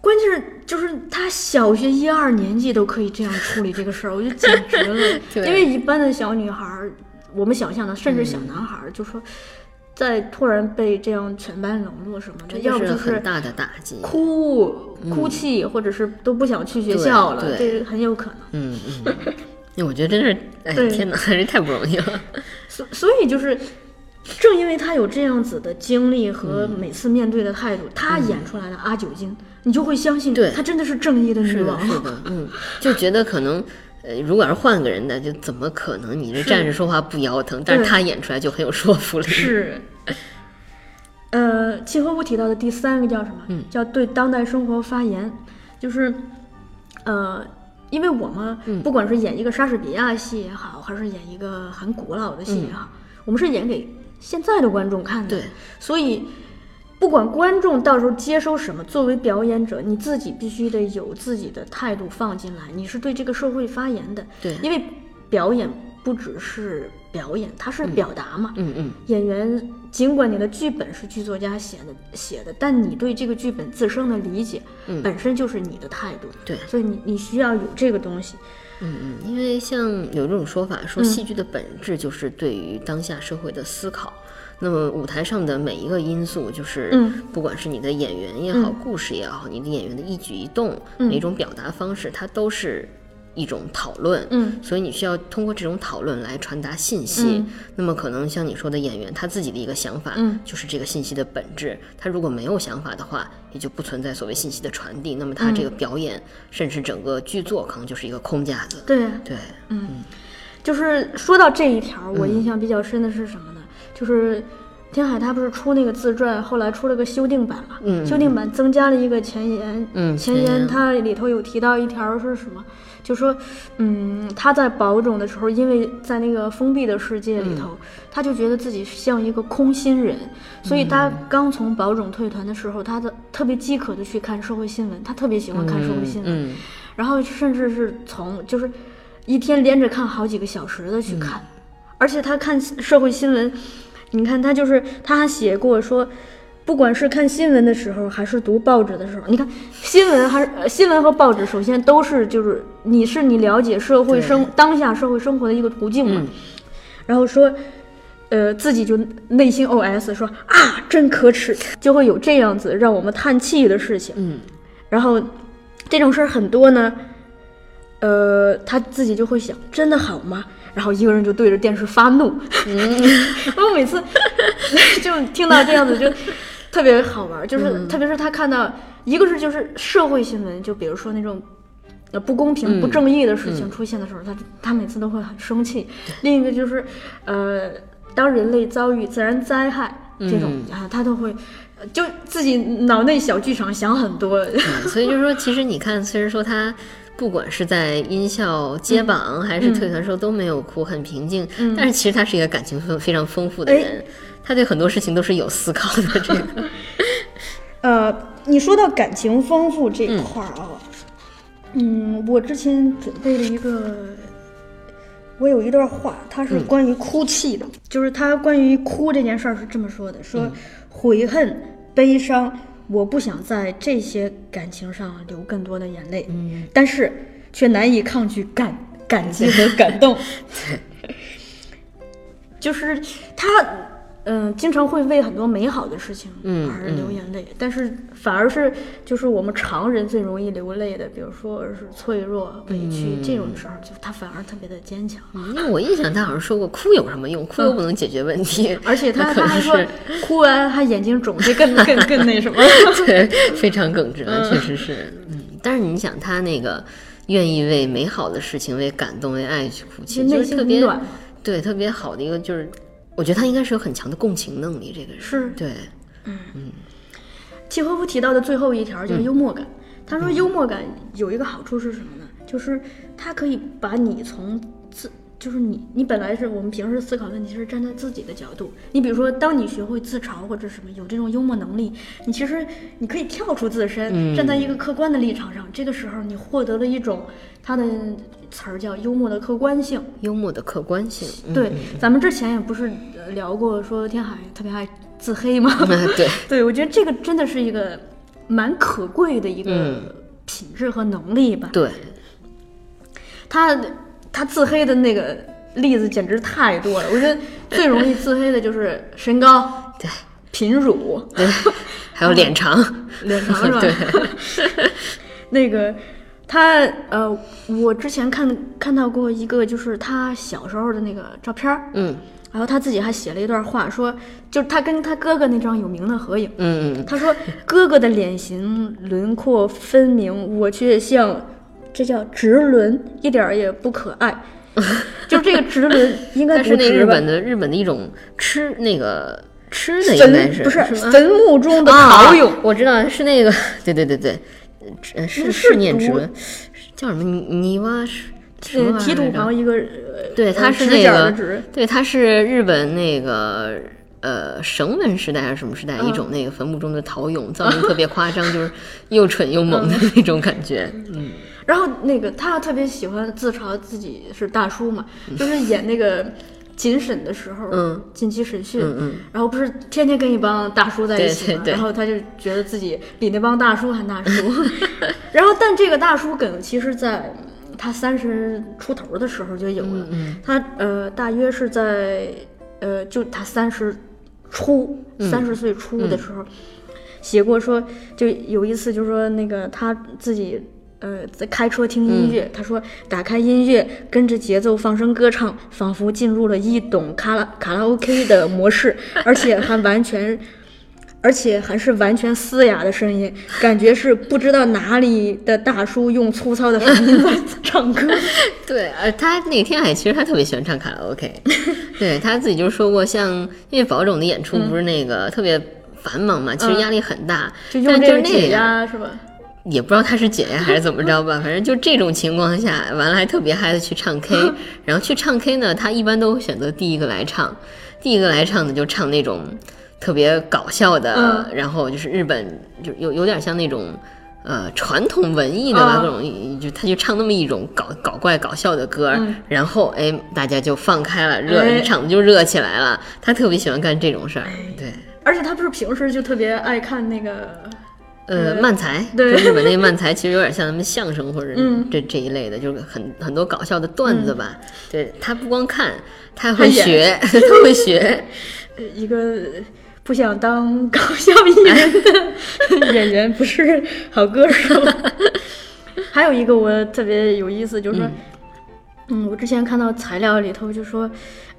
关键是就是他小学一二年级都可以这样处理这个事儿，我就简直了。因为一般的小女孩儿，我们想象的，甚至小男孩儿，就说在突然被这样全班冷落什么的，要不就是很大的打击，哭哭泣，或者是都不想去学校了，这个很有可能。嗯嗯，我觉得真是，哎对天哪，这太不容易了，所所以就是，正因为他有这样子的经历和每次面对的态度，他演出来的阿九金，你就会相信，对她真的是正义的女是的，王。是的，嗯，就觉得可能。呃，如果要是换个人的，就怎么可能？你这站着说话不腰疼，但是他演出来就很有说服力。是。呃，契诃夫提到的第三个叫什么？嗯叫对当代生活发言，就是，呃，因为我们嗯不管是演一个莎士比亚戏也好，还是演一个很古老的戏也好，我们是演给现在的观众看的。对，所以不管观众到时候接收什么，作为表演者，你自己必须得有自己的态度放进来，你是对这个社会发言的。对因为表演不只是表演，它是表达嘛。嗯嗯，演员尽管你的剧本是剧作家写的写的，但你对这个剧本自身的理解，嗯本身就是你的态度。对所以你你需要有这个东西。嗯嗯嗯，因为像有这种说法，说嗯。戏剧的本质就是对于当下社会的思考。那么舞台上的每一个因素，就是嗯。不管是你的演员也好，故事也好，你的演员的一举一动，嗯。每种表达方式，它都是一种讨论，嗯，所以你需要通过这种讨论来传达信息。嗯那么可能像你说的演员他自己的一个想法，嗯就是这个信息的本质。他如果没有想法的话，也就不存在所谓信息的传递。那么他这个表演，甚至整个剧作可能就是一个空架子。对，对，嗯就是说到这一条，我印象比较深的是什么呢？就是天海他不是出那个自传，后来出了个修订版嘛，嗯修订版增加了一个前言，嗯前言它里头有提到一条是什么？就说，嗯，他在保种的时候，因为在那个封闭的世界里头，他就觉得自己像一个空心人，所以他刚从保种退团的时候，他的特别饥渴的去看社会新闻，他特别喜欢看社会新闻，嗯然后甚至是从就是一天连着看好几个小时的去看，而且他看社会新闻，你看他就是他还写过说，不管是看新闻的时候还是读报纸的时候，你看新闻还是、呃新闻和报纸，首先都是就是你是你了解社会生当下社会生活的一个途径嘛，嗯然后说。呃，自己就内心 OS 说啊，真可耻，就会有这样子让我们叹气的事情。嗯然后这种事儿很多呢，呃，他自己就会想，真的好吗？然后一个人就对着电视发怒。嗯，我每次 就听到这样子就特别好玩，就是、特别是他看到一个是就是社会新闻，就比如说那种。呃，不公平、不正义的事情出现的时候，他他每次都会很生气。另一个就是，呃，当人类遭遇自然灾害这种、啊，他都会呃就自己脑内小剧场想很多。嗯所以就是说，其实你看，虽然说他。不管是在音效接榜、还是退团时候都没有哭，很平静。但是其实他是一个感情丰非常丰富的人，他对很多事情都是有思考的。这个，呃，你说到感情丰富这一块儿啊，嗯我之前准备了一个，我有一段话，它是关于哭泣的，就是他关于哭这件事儿是这么说的：说悔恨、悲伤，我不想在这些感情上流更多的眼泪，嗯，但是却难以抗拒感感激和感动，就是他。嗯，经常会为很多美好的事情嗯而流眼泪，但是反而是就是我们常人最容易流泪的，比如说是脆弱、委屈、这种时候，就他反而特别的坚强。因为我印象他好像说过，哭有什么用？哭又不能解决问题。而且他 可能他还说是哭完他眼睛肿，这更更更那什么。对，非常耿直了，确实是。嗯，但是你想，他那个愿意为美好的事情、为感动、为爱去哭泣，就是特别对特别好的一个，就是我觉得他应该是有很强的共情能力。这个人是对，嗯契诃夫提到的最后一条叫幽默感。他说幽默感有一个好处是什么呢？就是它可以把你从自，就是你你本来是我们平时思考问题是站在自己的角度。你比如说，当你学会自嘲或者什么有这种幽默能力，你其实你可以跳出自身，站在一个客观的立场上。这个时候你获得了一种它的词儿叫幽默的客观性。幽默的客观性。嗯对，咱们之前也不是呃聊过说天海特别爱自黑吗？嗯对，对，我觉得这个真的是一个蛮可贵的一个品质和能力吧。对，他他自黑的那个例子简直太多了，我觉得最容易自黑的就是身高、对，贫乳、对，还有脸长。脸长是吧？对，那个他呃，我之前看看到过一个，就是他小时候的那个照片儿，嗯然后他自己还写了一段话，说就是他跟他哥哥那张有名的合影。嗯嗯，他说：“哥哥的脸型轮廓分明，我却像这叫直轮，一点儿也不可爱。就这个直轮 应该是那日本的日本的一种吃那个吃的应该是不是坟墓中的啊陶俑，我知道是那个，对对对对，呃是是是念直轮。叫什么？泥泥洼是呃，提土旁一个呃对，它是那个对，它是日本那个呃绳文时代还是什么时代、嗯。一种那个坟墓中的陶俑，造型特别夸张，就是又蠢又萌的那种感觉。嗯，然后那个他特别喜欢自嘲自己是大叔嘛，就是演那个警审的时候，嗯，紧急审讯，嗯嗯。然后不是天天跟一帮大叔在一起嘛，然后他就觉得自己比那帮大叔还大叔 然后但这个大叔梗其实在他三十出头的时候就有了，嗯他呃大约是在呃就他三十初嗯。三十岁初的时候。写过说，就有一次就是说那个他自己呃，在开车听音乐，他说打开音乐，跟着节奏放声歌唱，仿佛进入了一懂卡拉卡拉 OK 的模式，而且还完全，而且还是完全嘶哑的声音，感觉是不知道哪里的大叔用粗糙的声音在唱歌。对，呃，他那个天海其实他特别喜欢唱卡拉 OK，对他自己就说过，像因为宝种的演出不是那个特别繁忙嘛，其实压力很大，就用但这个解就那样。压是吧？也不知道他是姐呀还是怎么着吧，反正就这种情况下，完了还特别嗨的去唱 K，然后去唱 K 呢，他一般都会选择第一个来唱，第一个来唱的就唱那种特别搞笑的，嗯然后就是日本就有有点像那种。呃，传统文艺的吧，种就他就唱那么一种搞搞怪搞笑的歌，嗯然后哎，大家就放开了，热、哎场子就热起来了。他特别喜欢干这种事儿，对。而且他不是平时就特别爱看那个，呃，漫才，对日本那个漫才，其实有点像咱们相声或者嗯这、这一类的，就是很很多搞笑的段子吧。对他不光看，他会学，他会学。呃一个不想当搞笑艺人的 演员，不是好歌手。还有一个我特别有意思，就是说，嗯我之前看到材料里头就说，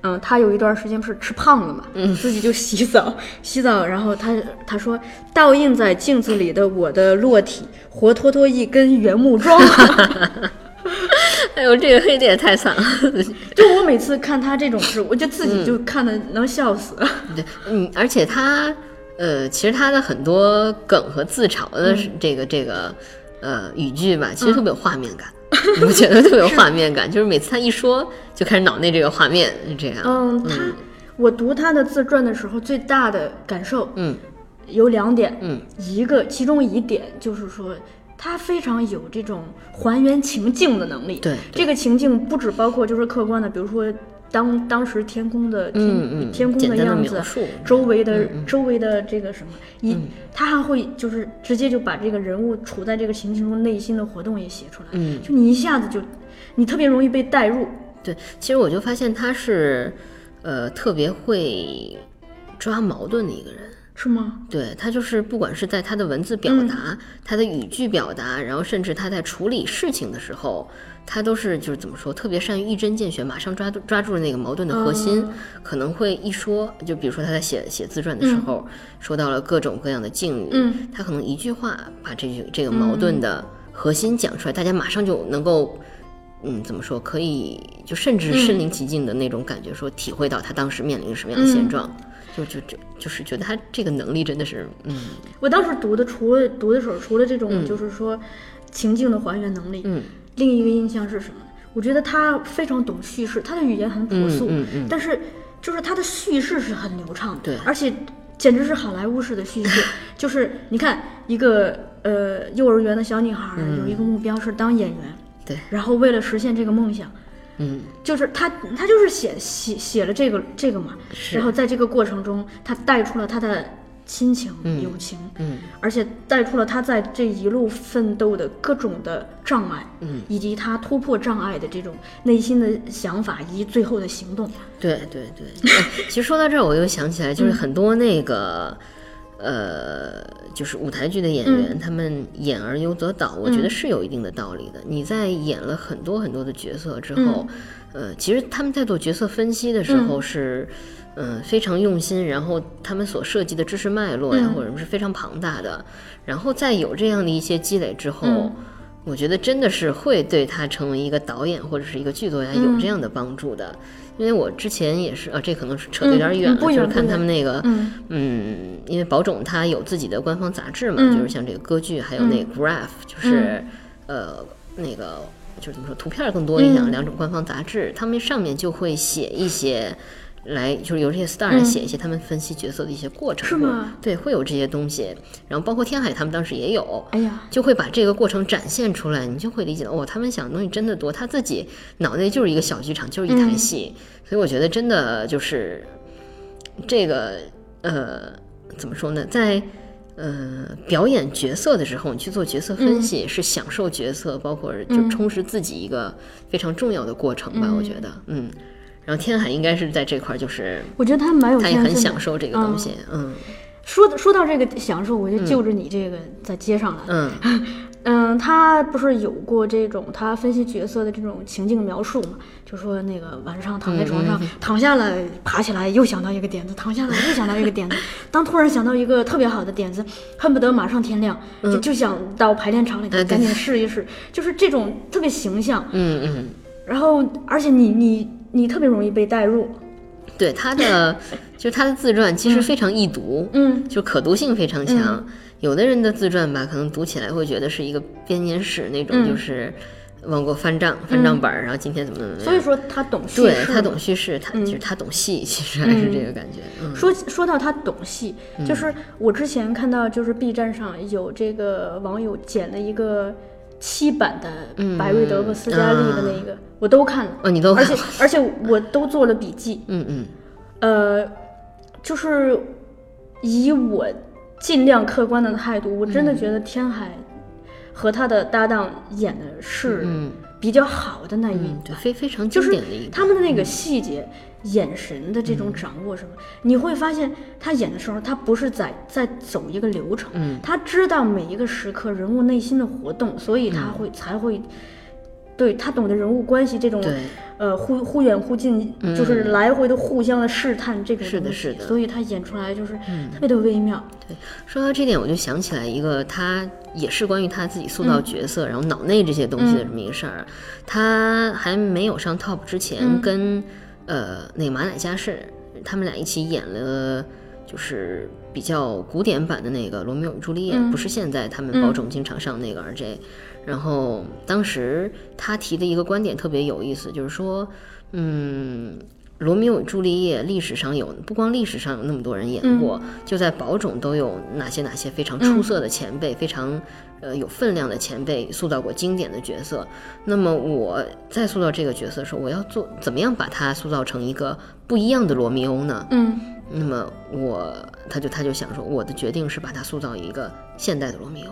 嗯，他有一段时间不是吃胖了嘛，嗯，自己就洗澡，洗澡，然后他他说，倒映在镜子里的我的裸体，活脱脱一根原木桩。哎呦，这个黑的也太惨了。就我每次看他这种事，我就自己就看的能笑死。对，嗯，而且他，呃，其实他的很多梗和自嘲的这个、这个，呃，语句吧，其实特别有画面感。你不觉得特别有画面感？就是每次他一说，就开始脑内这个画面，是这样。嗯，他我读他的自传的时候，最大的感受，嗯，有两点，嗯，一个其中一点就是说。他非常有这种还原情境的能力。对对这个情境不只包括就是客观的，比如说当当时天空的天、嗯嗯天空的样子，周围的、周围的这个什么，一、嗯他还会就是直接就把这个人物处在这个情境中内心的活动也写出来。嗯就你一下子就，你特别容易被带入。对，其实我就发现他是，呃，特别会抓矛盾的一个人。是吗？对他就是，不管是在他的文字表达、他的语句表达，然后甚至他在处理事情的时候，他都是就是怎么说，特别善于一针见血，马上抓住抓住了那个矛盾的核心。可能会一说，就比如说他在写写自传的时候，说到了各种各样的境遇，嗯他可能一句话把这句这个矛盾的核心讲出来，大家马上就能够。嗯，怎么说？可以就甚至身临其境的那种感觉，说体会到他当时面临着什么样的现状，就就就就是觉得他这个能力真的是，嗯我当时读的，除了读的时候，除了这种就是说情境的还原能力，嗯另一个印象是什么？我觉得他非常懂叙事，他的语言很朴素，嗯嗯但是就是他的叙事是很流畅的，对。而且简直是好莱坞式的叙事。就是你看一个呃幼儿园的小女孩、有一个目标是当演员，嗯对，然后为了实现这个梦想，嗯。就是他，他就是写写写了这个这个嘛，然后在这个过程中，他带出了他的亲情、友情，嗯而且带出了他在这一路奋斗的各种的障碍，嗯，以及他突破障碍的这种内心的想法以及最后的行动。对对对。哎 其实说到这儿，我又想起来，就是很多那个。呃，就是舞台剧的演员，他们演而优则导，我觉得是有一定的道理的。你在演了很多很多的角色之后，呃，其实他们在做角色分析的时候是，嗯、非常用心，然后他们所涉及的知识脉络呀，或者是非常庞大的，然后再有这样的一些积累之后。我觉得真的是会对他成为一个导演或者是一个剧作家有这样的帮助的，因为我之前也是啊，这可能是扯得有点远了，嗯就是看他们那个，嗯嗯，因为宝冢他有自己的官方杂志嘛，嗯就是像这个歌剧，还有那个 Graph，、就是呃那个就是怎么说，图片更多一点，嗯两种官方杂志，他们上面就会写一些。来就是由这些 star 来写一些他们分析角色的一些过程，嗯是吗？对，会有这些东西。然后包括天海他们当时也有，哎呀，就会把这个过程展现出来，你就会理解到哦，他们想的东西真的多，他自己脑内就是一个小剧场，就是一台戏，所以我觉得真的就是这个呃，怎么说呢，在呃表演角色的时候，你去做角色分析，是享受角色，包括就充实自己一个非常重要的过程吧，我觉得，嗯。然后天海应该是在这块儿，就是我觉得他蛮有他也。很享受这个东西，嗯说说到这个享受，我就就着你这个再接上来。嗯嗯，他不是有过这种他分析角色的这种情境描述嘛？就说那个晚上躺在床上，躺下了，爬起来，又想到一个点子，躺下了，又想到一个点子。当突然想到一个特别好的点子，恨不得马上天亮，就就想到排练场里赶紧试一试，就是这种特别形象。嗯嗯，然后，而且你你你特别容易被带入。对他的 就是他的自传其实非常易读，嗯就可读性非常强。有的人的自传吧，可能读起来会觉得是一个编年史那种，嗯就是往过翻账、翻账本儿，然后今天怎么怎么样。所以说他懂叙对他懂叙事，他其实他懂戏，其实还是这个感觉。嗯说说到他懂戏，就是我之前看到，就是 B 站上有这个网友剪了一个七版的白瑞德和斯嘉丽的那个，我都看了。哦，你都而且而且我都做了笔记。嗯嗯呃，就是以我尽量客观的态度，我真的觉得天海和他的搭档演的是嗯比较好的那一嗯，对，非非常经就是典的。他们的那个细节、眼神的这种掌握什么，你会发现他演的时候，他不是在在走一个流程，嗯。他知道每一个时刻人物内心的活动，所以他会、才会。对他懂得人物关系这种，呃忽忽远忽近，就是来回的互相的试探这种是的是的。所以他演出来就是特别的微妙。对说到这点，我就想起来一个，他也是关于他自己塑嗯。造角色，然后脑内这些东西的这么一个事儿。他还没有上 top 之前，嗯。跟呃那个马乃佳士他们俩一起演了，就是比较古典版的那个《罗密欧与朱丽叶》，嗯不是现在他们保种经常上那个 RJ。然后当时他提的一个观点特别有意思，就是说，嗯。罗密欧与朱丽叶历史上有不光历史上有那么多人演过，就在宝冢都有哪些哪些非常出色的前辈，非常呃有分量的前辈塑造过经典的角色。那么我在塑造这个角色的时候，我要做怎么样把它塑造成一个不一样的罗密欧呢？嗯那么我他就他就想说，我的决定是把它塑造一个现代的罗密欧。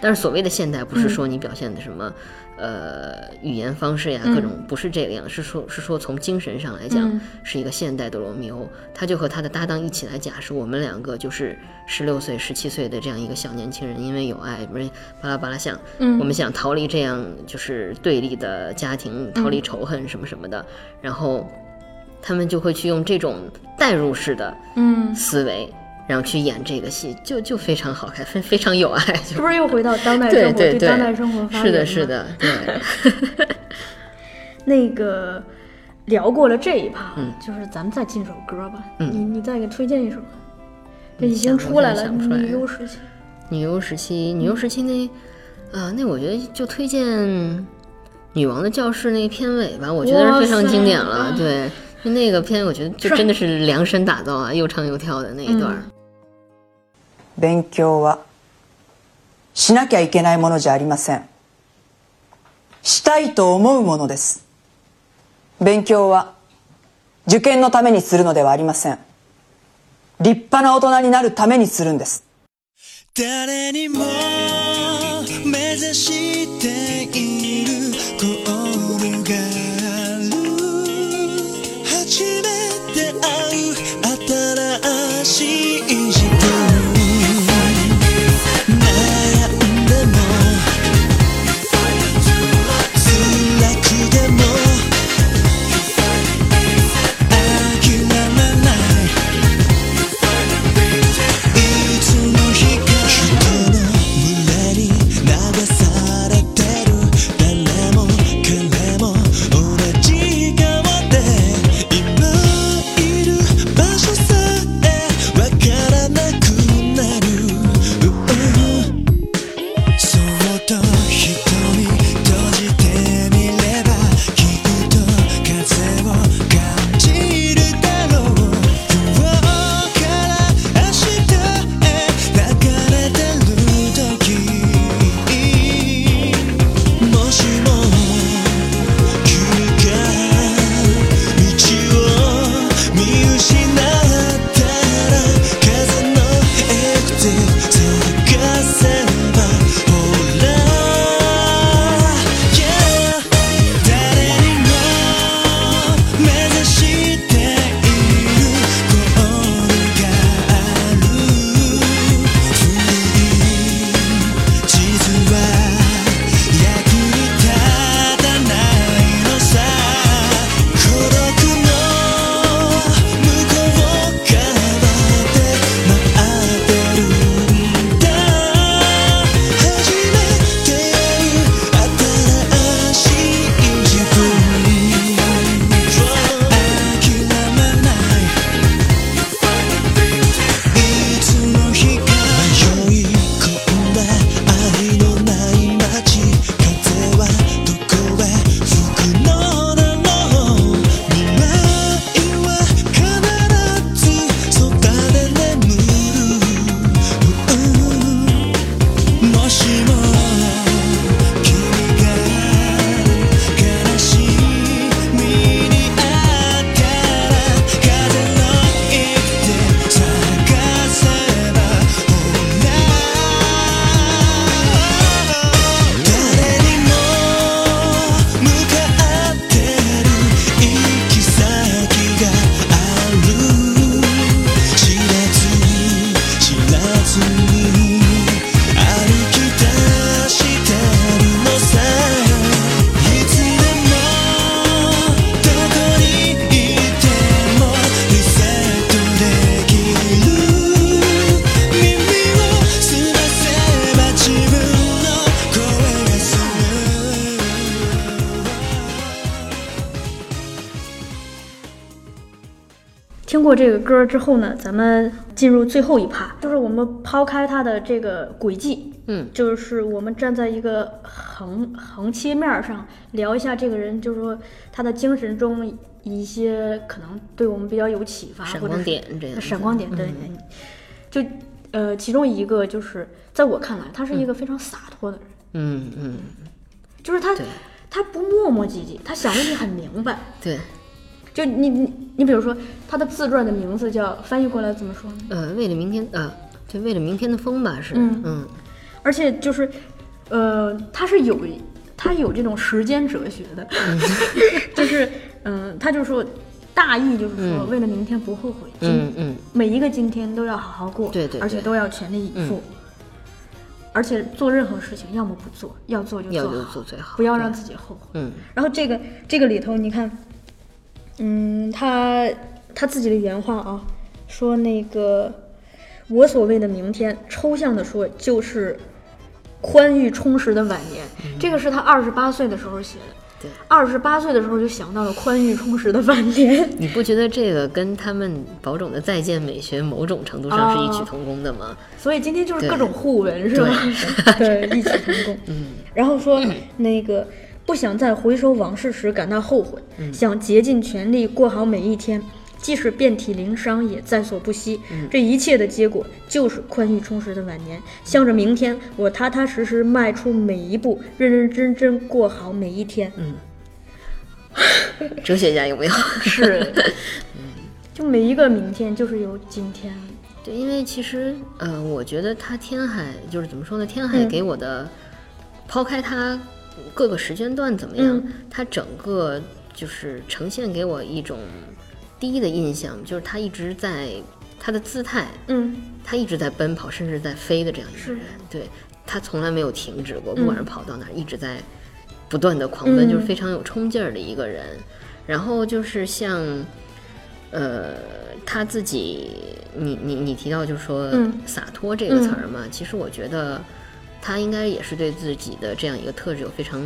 但是所谓的现代，不是说你表现的什么，呃，语言方式呀，各种不是这个样，是说是说从精神上来讲，是一个现代的罗密欧。他就和他的搭档一起来假设，我们两个就是十六岁、十七岁的这样一个小年轻人，因为有爱，不是巴拉巴拉想，我们想逃离这样就是对立的家庭，逃离仇恨什么什么的，然后他们就会去用这种代入式的嗯，思维。然后去演这个戏，就就非常好看，非非常有爱，是不是又回到当代生活对对，当代生活发是的，是的，对，那个聊过了这一趴，就是咱们再进首歌吧。嗯你你再给推荐一首，这已经出来了，想不出来女优时期。女优时期，女优时期那，啊、那我觉得就推荐《女王的教室》那个片尾吧，我觉得是非常经典了。对，就那个片，我觉得就真的是量身打造啊，又唱又跳的那一段儿。勉強はしなきゃいけないものじゃありません。したいと思うものです。勉強は受験のためにするのではありません。立派な大人になるためにするんです。誰にも目指し这个歌之后呢，咱们进入最后一趴，就是我们抛开他的这个轨迹，嗯，就是我们站在一个横横切面儿上聊一下这个人，就是说他的精神中一些可能对我们比较有启发，闪光或者是点这个闪光点，对，嗯。就呃，其中一个就是在我看来，他是一个非常洒脱的人，嗯嗯，就是他他不磨磨唧唧，他想问题很明白。对，就你你你比如说他的自传的名字叫翻译过来怎么说呢？呃，为了明天，呃，就，为了明天的风吧，是，嗯嗯而且就是，呃，他是有他有这种时间哲学的，就是嗯、他就说大意就是说，为了明天不后悔，今嗯嗯，每一个今天都要好好过，对对对而且都要全力以赴。而且做任何事情，要么不做，要做就做好，做最好，不要让自己后悔。嗯然后这个这个里头，你看，嗯，他他自己的原话啊，说那个我所谓的明天，抽象的说就是宽裕充实的晚年。这个是他二十八岁的时候写的。对，二十八岁的时候就想到了宽裕充实的晚年。你不觉得这个跟他们保种的再见美学某种程度上是异曲同工的吗？所以今天就是各种互文是吧？对，异曲同工。嗯，然后说那个不想在回首往事时感到后悔，想竭尽全力过好每一天，即使遍体鳞伤也在所不惜。这一切的结果就是宽裕充实的晚年。向着明天，我踏踏实实迈出每一步，认认真真过好每一天。嗯 哲学家有没有？是，就每一个明天就是有今天。对，因为其实呃，我觉得他天海就是怎么说呢？天海嗯给我的，抛开他各个时间段怎么样，嗯。他整个就是呈现给我一种第一的印象，就是他一直在他的姿态，嗯，他一直在奔跑，甚至在飞的这样一个人。对他从来没有停止过，不管是跑到哪儿，一直在不断的狂嗯。奔，就是非常有冲劲儿的一个人。然后就是像，呃，他自己，你你你提到就是说嗯。洒脱这个词儿嘛，其实我觉得他应该也是对自己的这样一个特质有非常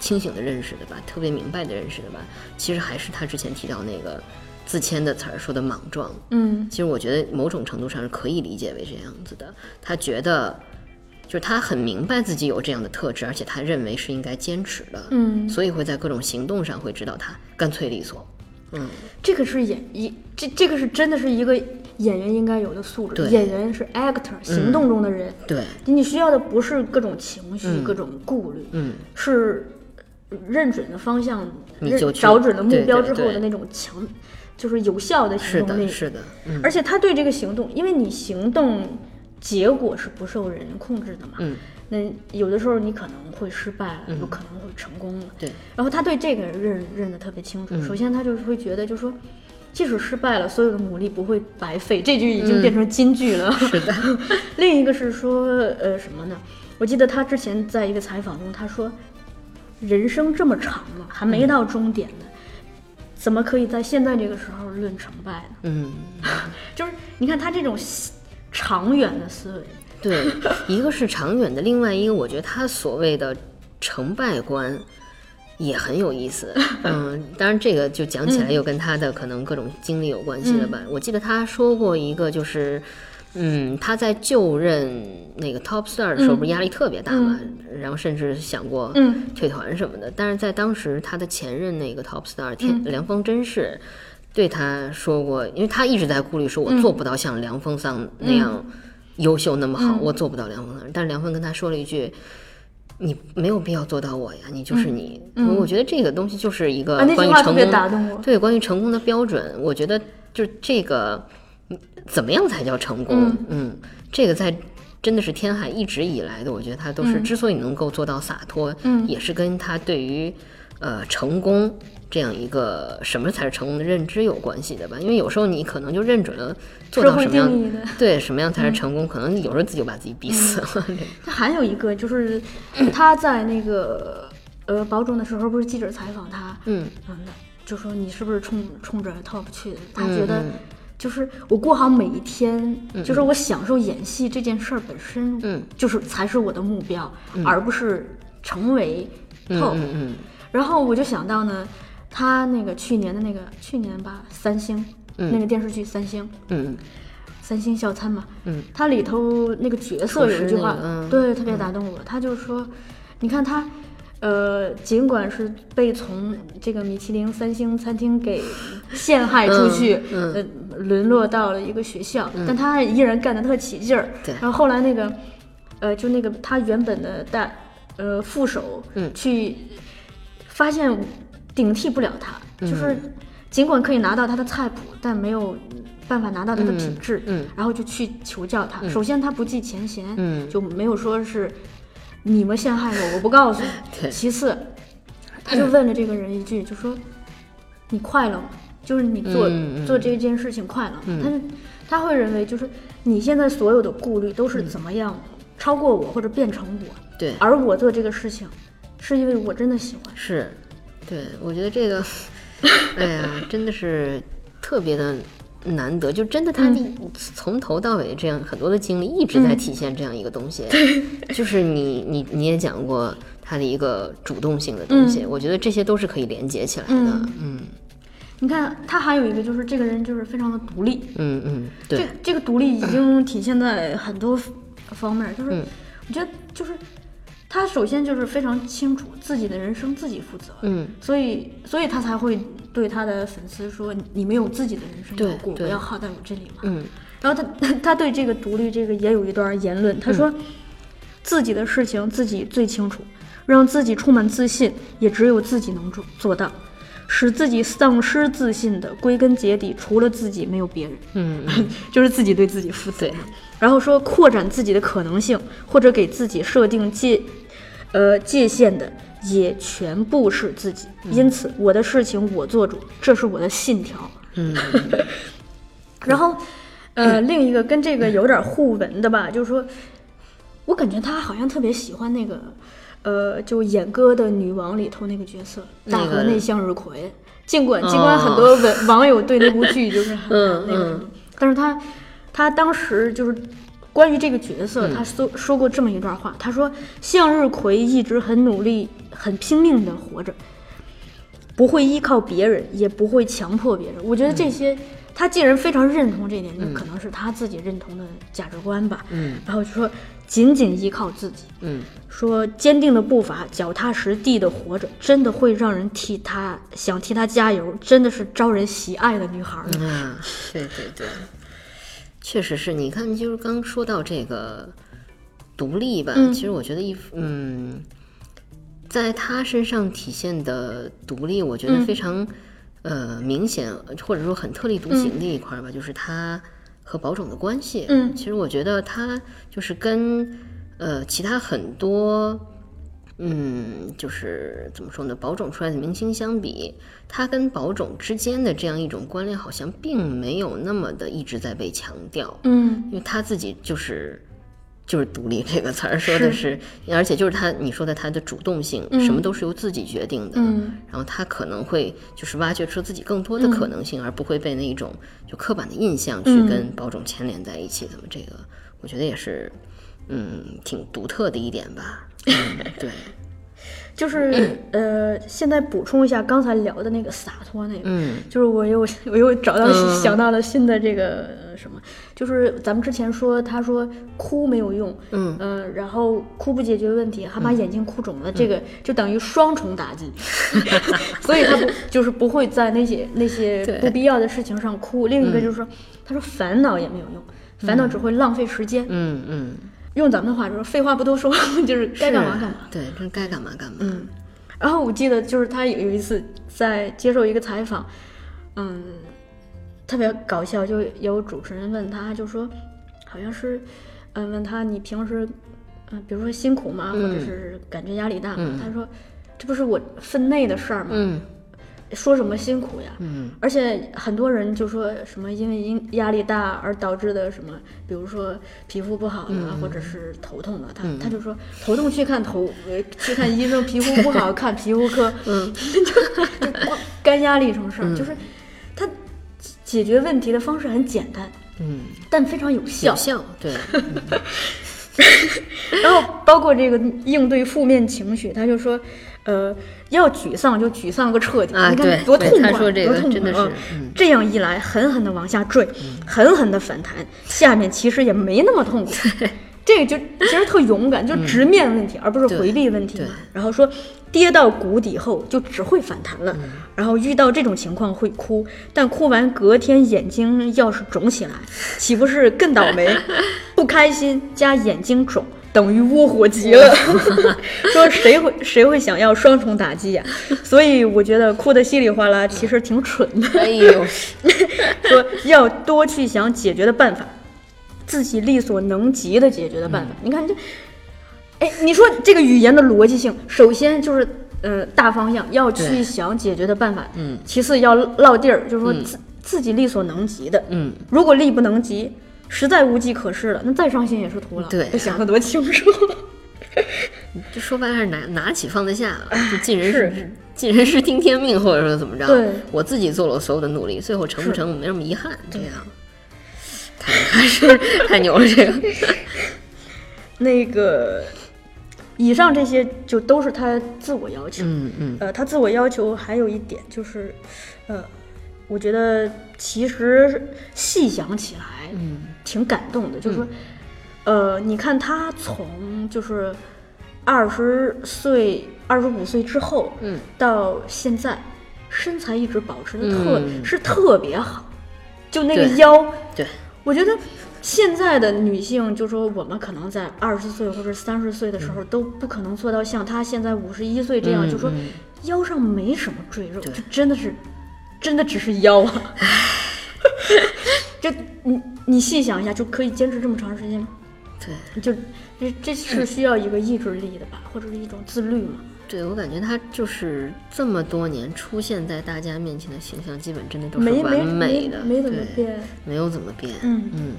清醒的认识的吧，特别明白的认识的吧。其实还是他之前提到那个自谦的词儿说的莽撞，嗯其实我觉得某种程度上是可以理解为这样子的。他觉得，就是他很明白自己有这样的特质，而且他认为是应该坚持的，嗯所以会在各种行动上会知道他干脆利索。嗯，这个是演一这这个是真的是一个演员应该有的素质。演员是 actor，行动中的人。对，你需要的不是各种情绪、各种顾虑，嗯，是认准了方向，找准了目标之后的那种强，就是有效的行动力。的，是的，嗯。而且他对这个行动，因为你行动结果是不受人控制的嘛，嗯，那有的时候你可能会失败了，有可能会成功了，对，然后他对这个认认得特别清楚。嗯。首先，他就是会觉得，就是说，即使失败了，所有的努力不会白费。这句已经变成金句了。是的。另一个是说，呃，什么呢？我记得他之前在一个采访中，他说，人生这么长了，还没到终点呢，怎么可以在现在这个时候论成败呢？嗯，就是你看他这种长远的思维，对，一个是长远的，另外一个我觉得他所谓的成败观也很有意思。嗯，当然这个就讲起来又跟他的可能各种经历有关系了吧。我记得他说过一个就是。嗯，他在就任那个 top star 的时候，不是压力特别大嘛？然后甚至想过嗯退团什么的。但是在当时，他的前任那个 top star 天、梁峰真是对他说过，因为他一直在顾虑说，我做不到像梁峰桑那样优秀那么好，我做不到梁峰桑。但是梁峰跟他说了一句。你没有必要做到我呀，你就是你。我觉得这个东西就是一个关于成功，对，关于成功的标准，我觉得就是这个嗯怎么样才叫成功？嗯这个在真的是天海一直以来的，我觉得他都是之所以能够做到洒脱，嗯也是跟他对于呃成功这样一个什么才是成功的认知有关系的吧。因为有时候你可能就认准了做到什么样。对什么样才是成功，可能有时候自己就把自己逼死了。他还有一个就是他在那个呃保种的时候，不是记者采访他，嗯嗯，就说你是不是冲冲着 top 去的？他嗯觉得嗯就是我过好每一天，就是我享受演戏这件事儿本身，嗯，就是才是我的目标，而不是成为 top。嗯嗯然后我就想到呢，他那个去年的那个去年吧，三星那个电视剧《三星》，嗯。三星校餐嘛，嗯，它里头那个角色有一句话，那个嗯。对，特别打动我。他就说，你看他，呃，尽管是被从这个米其林三星餐厅给陷害出去，嗯呃，沦落到了一个学校，但他依然干得特起劲儿。对。然后后来那个，呃，就那个他原本的大，呃，副手，嗯。去发现顶替不了他，嗯就是尽管可以拿到他的菜谱，但没有办法拿到他的品质，嗯嗯然后就去求教他。首先他不计前嫌，嗯就没有说是你们陷害我，我不告诉你。其次，他就问了这个人一句，就说你快乐吗？就是你做、做这件事情快乐吗？他就他会认为就是你现在所有的顾虑都是怎么样超过我或者变成我，对，而我做这个事情是因为我真的喜欢。是，对，我觉得这个，哎呀，真的是特别的难得，就真的他嗯。从头到尾这样很多的经历一直在体现这样一个东西，就是你你你也讲过他的一个主动性的东西，我觉得这些都是可以连接起来的，嗯嗯。你看他还有一个就是这个人就是非常的独立，嗯嗯，这对，这个独立已经体现在很多方面，就是嗯。我觉得就是他首先就是非常清楚自己的人生自己负责，嗯所以所以他才会对他的粉丝说：“你们有自己的人生对要过，不对要耗在我这里嘛。嗯然后他他对这个独立这个也有一段言论，他说：“自己的事情自己最清楚，让自己充满自信，也只有自己能做做到。使自己丧失自信的，归根结底除了自己没有别人。”嗯 就是自己对自己负责对。然后说扩展自己的可能性，或者给自己设定界，呃界限的，也全部是自己。因此，我的事情我做主，这是我的信条。嗯 然后，呃，另一个跟这个有点互文的吧，就是说，我感觉他好像特别喜欢那个，呃，就演歌的女王里头那个角色大河内向日葵。尽管尽管很多文网友对那部剧就是 很嗯那个但是他他当时就是关于这个角色，他说说过这么一段话，他说向日葵一直很努力、很拼命的活着，不会依靠别人，也不会强迫别人。我觉得这些，他竟然非常认同这一点，那可能是他自己认同的价值观吧。嗯然后就说仅仅依靠自己，嗯说坚定的步伐、脚踏实地的活着，真的会让人替他想替他加油，真的是招人喜爱的女孩儿。啊，对对对，确实是你看，就是刚说到这个独立吧，嗯其实我觉得一嗯，在他身上体现的独立，我觉得嗯非常、呃明显，或者说很特立独行的一块儿吧，就是他和宝冢的关系。嗯其实我觉得他就是跟呃其他很多。嗯，就是怎么说呢？宝冢出来的明星相比，他跟宝冢之间的这样一种关联，好像并没有那么的一直在被强调。嗯因为他自己就是就是独立这个词儿说的是，而且就是他你说的他的主动性，什么都是由自己决定的。嗯然后他可能会就是挖掘出自己更多的可能性，而不会被那一种就刻板的印象去嗯跟宝冢牵连在一起。怎么这个，我觉得也是嗯挺独特的一点吧。嗯，对，就是呃，现在补充一下刚才聊的那个洒脱那个，嗯。就是我又 我又找到、嗯。想到了新的这个呃什么，就是咱们之前说他说哭没有用，嗯呃然后哭不解决问题，还把眼睛哭肿了，这个就等于双重打击，所以他不就是不会在那些那些不必要的事情上哭。另一个就是说，他说烦恼也没有用，烦恼只会浪费时间。嗯嗯，用咱们的话说，废话不多说，就是该干嘛干嘛。对，真该干嘛干嘛。嗯，然后我记得就是他有有一次在接受一个采访，嗯，特别搞笑，就有主持人问他，就说好像是，嗯，问他你平时，嗯、比如说辛苦吗，或者是感觉压力大吗？他说这不是我分内的事儿吗？嗯说什么辛苦呀？嗯。而且很多人就说什么因为因压力大而导致的什么，比如说皮肤不好了，或者是头痛了，他他就说头痛去看头呃去看医生，皮肤不好 看皮肤科，嗯，就就光干压力什么事儿，就是他解决问题的方式很简单，嗯，但非常有效。有。效，对，然后包括这个应对负面情绪，他就说，呃，要沮丧就沮丧个彻底，你看啊对对多痛快，他说这多痛个真的快啊是嗯这样一来，狠狠的往下坠，狠狠的反弹，下面其实也没那么痛苦。这个就其实特勇敢，就直面问题，而不是回避问题嘛。然后说，跌到谷底后就只会反弹了，然后遇到这种情况会哭，但哭完隔天眼睛要是肿起来，岂不是更倒霉？不开心加眼睛肿。等于窝火极了，说谁会谁会想要双重打击呀、所以我觉得哭得稀里哗啦，其实挺蠢的。哎呦，说要多去想解决的办法，自己力所能及的解决的办法。你看这，哎，你说这个语言的逻辑性，首先就是呃大方向要去想解决的办法，嗯，其次要落地儿，就是说自、自己力所能及的，嗯，如果力不能及，实在无计可施了，那再伤心也是徒劳。对啊这想的多清楚。这说白了是拿拿起放得下，就尽人事尽人事听天命，或者说怎么着？对我自己做了我所有的努力，最后成不成我没什么遗憾，这样。太还是太牛了，这个。那个，以上这些就都是他自我要求。嗯嗯呃，他自我要求还有一点就是，呃，我觉得其实细想起来，嗯，挺感动的。就是说，呃，你看他从就是二十岁、二十五岁之后，嗯，到现在，身材一直保持的特、嗯是特别好，就那个腰，对，我觉得现在的女性，就说我们可能在二十岁或者三十岁的时候，都不可能做到像她现在五十一岁这样，嗯就说嗯。腰上没什么赘肉，对就真的是，真的只是腰啊。就你你细想一下，就可以坚持这么长时间吗？对就这这是需要一个意志力的吧，或者是一种自律嘛？对，我感觉他就是这么多年出现在大家面前的形象，基本真的都是完美的，没没怎么，变。没有怎么变。嗯嗯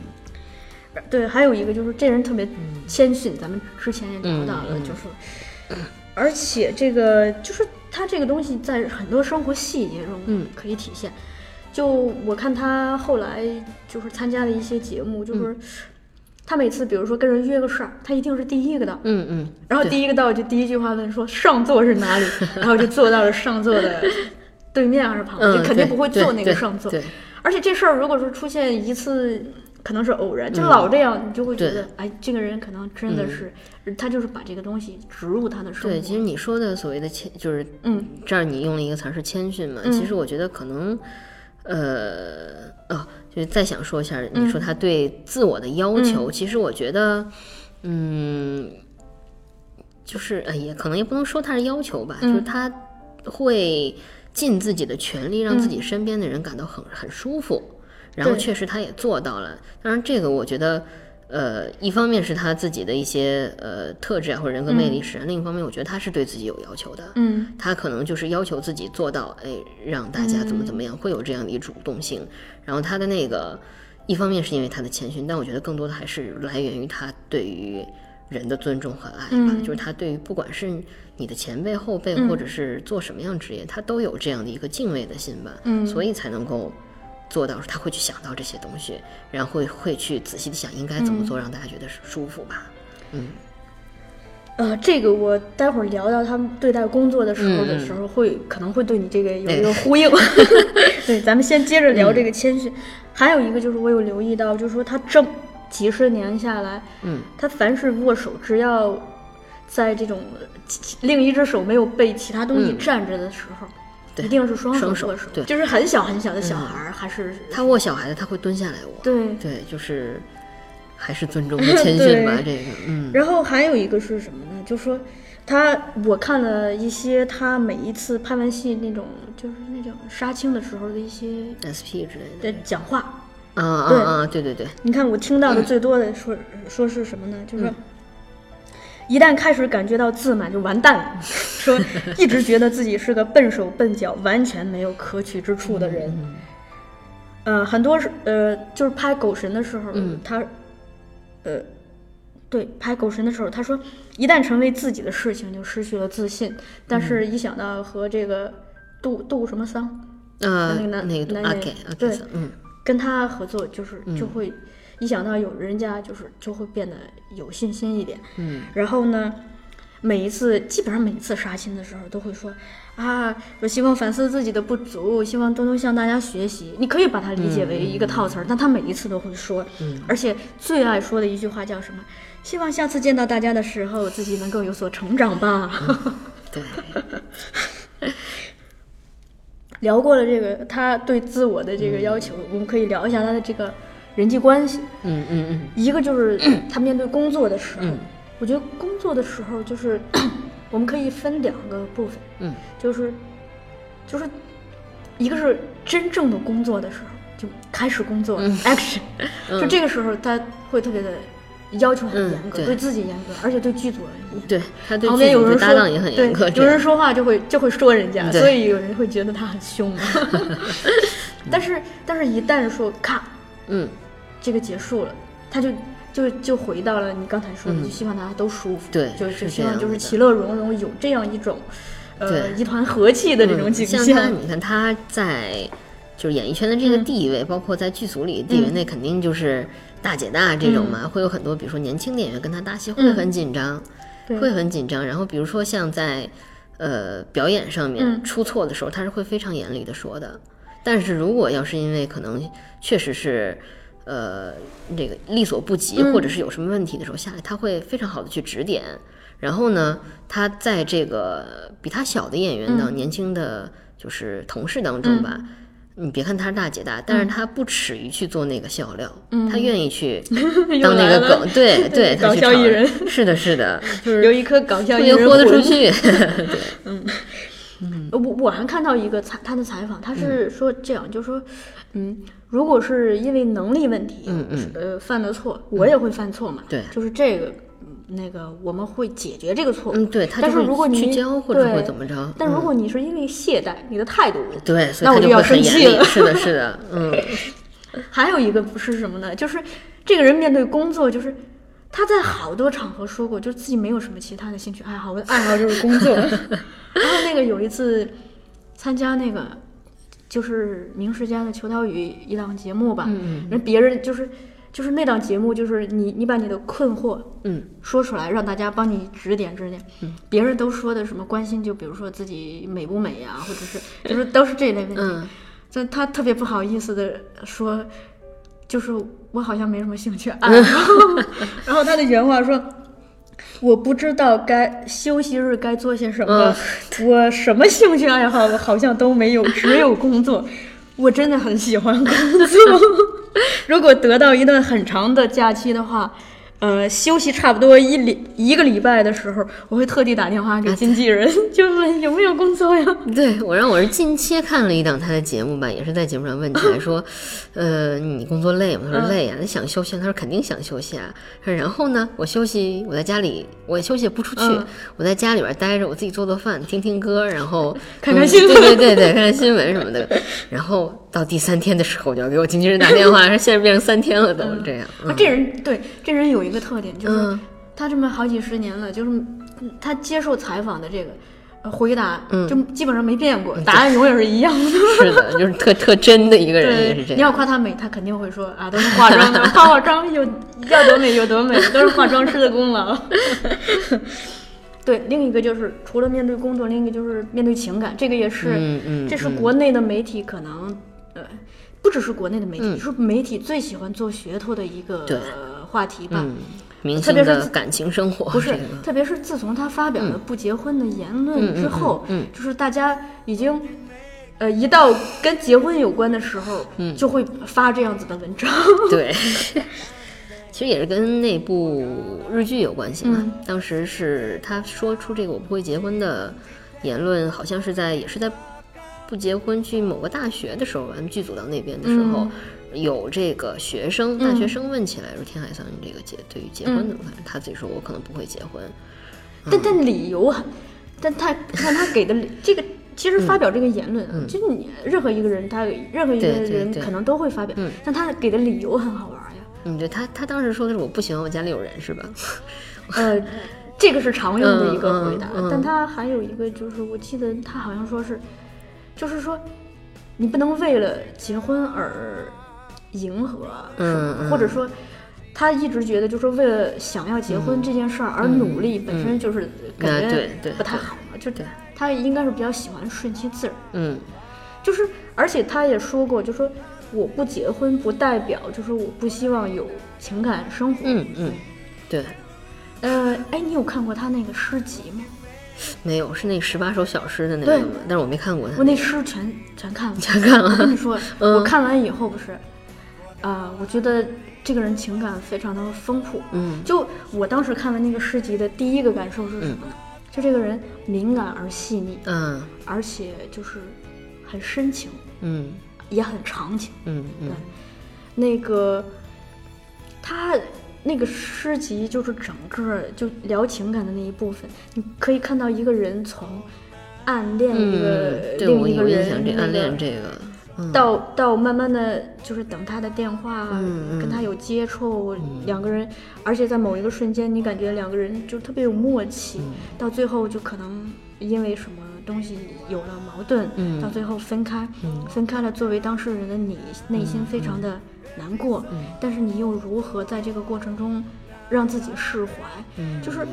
对，还有一个就是这人特别谦逊，咱们之前也聊到了，就是，而且这个就是他这个东西在很多生活细节中嗯。可以体现。就我看他后来就是参加的一些节目，就是嗯。他每次比如说跟人约个事儿，他一定是第一个到，嗯嗯，然后第一个到就第一句话问说上座是哪里，然后就坐到了上座的对面还是旁边，嗯就肯定不会坐那个上座。对。而且这事儿如果说出现一次，可能是偶然，就老这样，你就会觉得哎，这个人可能真的是，他就是把这个东西植入他的生活。对，其实你说的所谓的谦，就是嗯，这儿你用了一个词儿是谦逊嘛？嗯其实我觉得可能，呃，哦，就是再想说一下，嗯你说他对自我的要求，其实我觉得，嗯，就是哎，也可能也不能说他是要求吧，嗯就是他会尽自己的全力，让自己身边的人感到很很舒服。然后确实他也做到了，当然这个我觉得，呃，一方面是他自己的一些呃特质啊或者人格魅力使然，另一方面我觉得他是对自己有要求的，嗯。他可能就是要求自己做到，哎，让大家怎么怎么样，会有这样的一主动性。然后他的那个，一方面是因为他的谦逊，但我觉得更多的还是来源于他对于人的尊重和爱吧，嗯。就是他对于不管是你的前辈、后辈，嗯。或者是做什么样职业，他都有这样的一个敬畏的心吧，嗯。所以才能够。做到，他会去想到这些东西，然后会会去仔细的想应该怎么嗯做，让大家觉得舒服吧。嗯，呃，这个我待会儿聊到他们对待工作的时候的嗯时候会，可能会对你这个有哎一个呼应。对，咱们先接着聊这个谦逊。还有一个就是我有留意到，就是说他这几十年下来，嗯，他凡是握手，只要在这种另一只手没有被其他东西嗯占着的时候，对一定是双双手握手，对就是很小很小的小孩儿，还是他握小孩子，他会蹲下来握。对。对，就是还是尊重 和谦逊吧，这个，嗯，然后还有一个是什么呢？就说他，我看了一些他每一次拍完戏那种，就是那种杀青的时候的一些 SP 之类的的，讲话。啊啊，对对对，你看我听到的最多的说、说是什么呢？就是说。一旦开始感觉到自满，就完蛋了。说一直觉得自己是个笨手笨脚、完全没有可取之处的人。呃，很多是呃，就是拍《狗神》的时候，嗯。他，呃，对，拍《狗神》的时候，他说，一旦成为自己的事情，就失去了自信。但是，一想到和这个杜杜什么桑？呃，那个男那个阿男演阿对。嗯，跟他合作，就是就会一想到有人家，就是就会变得有信心一点。嗯，然后呢，每一次基本上每一次杀青的时候都会说啊，我希望反思自己的不足，希望多多向大家学习。你可以把它理解为一个套词儿，但他每一次都会说，嗯而且最爱说的一句话叫什么？希望下次见到大家的时候，自己能够有所成长吧。对，聊过了这个他对自我的这个要求，我们可以聊一下他的这个人际关系。嗯嗯嗯，一个就是 他面对工作的时候，我觉得工作的时候就是 我们可以分两个部分，嗯，就是就是一个是真正的工作的时候，就开始工作、action，就这个时候他会特别的要求很严格，嗯对。对自己严格，而且对剧组严格。对他对旁边有人说搭档也很严格，对，有人说话就会就会说人家，所以有人会觉得他很凶。但是但是一旦说咔，嗯，这个结束了，他就就就回到了你刚才说的，嗯。就希望大家都舒服，对就是这希望就是其乐融融，有这样一种呃一团和气的这种嗯景像他，你看他在就是演艺圈的这个地位，包括在剧组里的地位，嗯那肯定就是大姐大这种嘛，会有很多，比如说年轻的演员跟他搭戏会嗯。很紧张，对。会很紧张。然后比如说像在呃表演上面嗯。出错的时候，他是会非常严厉的说的。但是如果要是因为可能确实是。呃，这个力所不及，嗯。或者是有什么问题的时候下来，他会非常好的去指点。然后呢，他在这个比他小的演员嗯。当、年轻的就是同事当中吧，你别看他是大姐大，但是他不耻于去做那个笑料，他愿意去 当那个梗，对 对，他搞笑艺人。是的，是的，就是有一颗搞笑别艺人魂。豁得出去，对。嗯。我我还看到一个采他的采访，他是说这样，就是说，嗯，如果是因为能力问题，嗯嗯。呃，犯的错，我也会犯错嘛，对。就是这个，嗯那个我们会解决这个错。误，嗯，对他但是如果你去教或者对会怎么着，但如嗯果你是因为懈怠，你的态度，对，所以那我就要生气了。是的，是的，嗯，还有一个不是什么呢？就是这个人面对工作，就是他在好多场合说过，就是自己没有什么其他的兴趣爱好，我的爱好就是工作。然后那个有一次参加那个就是明世家的求岛屿一档节目吧，嗯人别人就是就是那档节目，就是你你把你的困惑嗯说出来，让大家帮你指点指点。嗯别人都说的什么关心，就比如说自己美不美呀、或者是就是都是这类问题。嗯就他特别不好意思的说，就是我好像没什么兴趣爱好。然后他的原话说。我不知道该休息日该做些什么，我什么兴趣爱好好像都没有，只有工作。我真的很喜欢工作。如果得到一段很长的假期的话，呃，休息差不多一礼一个礼拜的时候，我会特地打电话给经纪人，就问有没有工作呀？对我让我是近期看了一档他的节目吧，也是在节目上问起来说，呃，你工作累吗？他说累呀、那想休息？他说肯定想休息啊。然后呢，我休息，我在家里，我休息也不出去，嗯我在家里边待着，我自己做做饭，听听歌，然后 看看嗯新闻对对对对，看看新闻什么的。然后到第三天的时候，我就要给我经纪人打电话，说现在变成三天了都这样。啊，这人对这人有一个特点，就是嗯他这么好几十年了，就是嗯他接受采访的这个呃回答，嗯就基本上没变过，答案永远是一样的。是的，就是特特真的一个人，也是这对，你要。夸她美，她肯定会说啊，都是化妆的，化化妆有要多美有多美，都是化妆师的功劳。对，另一个就是除了面对工作，另一个就是面对情感，这个也是，嗯嗯这是嗯国内的媒体可能，呃，不只是国内的媒体，嗯是媒体最喜欢做噱头的一个话题吧。嗯，明星特别是感情生活，不是，特别是自从他发表了不结婚的言论之后，嗯嗯嗯嗯就是大家已经，呃，一到跟结婚有关的时候，嗯就会发这样子的文章。对，其实也是跟那部日剧有关系嘛。嗯当时是他说出这个“我不会结婚”的言论，好像是在也是在不结婚去某个大学的时候，咱们剧组到那边的时候。嗯有这个学生，大学生问起来说：“天海桑，你这个结对于结婚怎么看？”他自己说：“我可能不会结婚。但但理由很，但他但他给的 这个。其实发表这个言论，嗯就是你任何一个人，他任何一个人可能都会发表，嗯但他给的理由很好玩呀。嗯，对他，他当时说的是：“我不喜欢我家里有人，是吧 呃，这个是常用的一个回答，嗯嗯嗯但他还有一个就是，我记得他好像说是，就是说，你不能为了结婚而迎合，嗯嗯或者说，他一直觉得就是为了想要结婚这件事儿而努力，本身就是感啊觉不太好嘛。就他应该是比较喜欢顺其自然，嗯就是而且他也说过，就说我不结婚不代表就是我不希望有情感生活。嗯嗯，对，呃，哎，你有看过他那个诗集吗？没有是那十八首小诗的那个？但是我没看过他我那诗全全看了。全看了我跟你说，嗯我看完以后不是，啊、我觉得这个人情感非常的丰富。嗯。就我当时看完那个诗集的第一个感受是什么呢？就这个人敏感而细腻，嗯。而且就是很深情，嗯。也很长情。嗯嗯。那个他那个诗集就是整个就聊情感的那一部分，你可以看到一个人从暗恋一个、嗯，对我另一个有印象，人，暗恋个这个，嗯到到慢慢的就是等他的电话，跟他有接触，两个人，而且在某一个瞬间，你感觉两个人就特别有默契，嗯。到最后就可能因为什么东西有了矛盾，嗯。到最后分开，嗯。分开了，作为当事人的你内心非常的难过，嗯。但是你又如何在这个过程中让自己释怀？嗯就是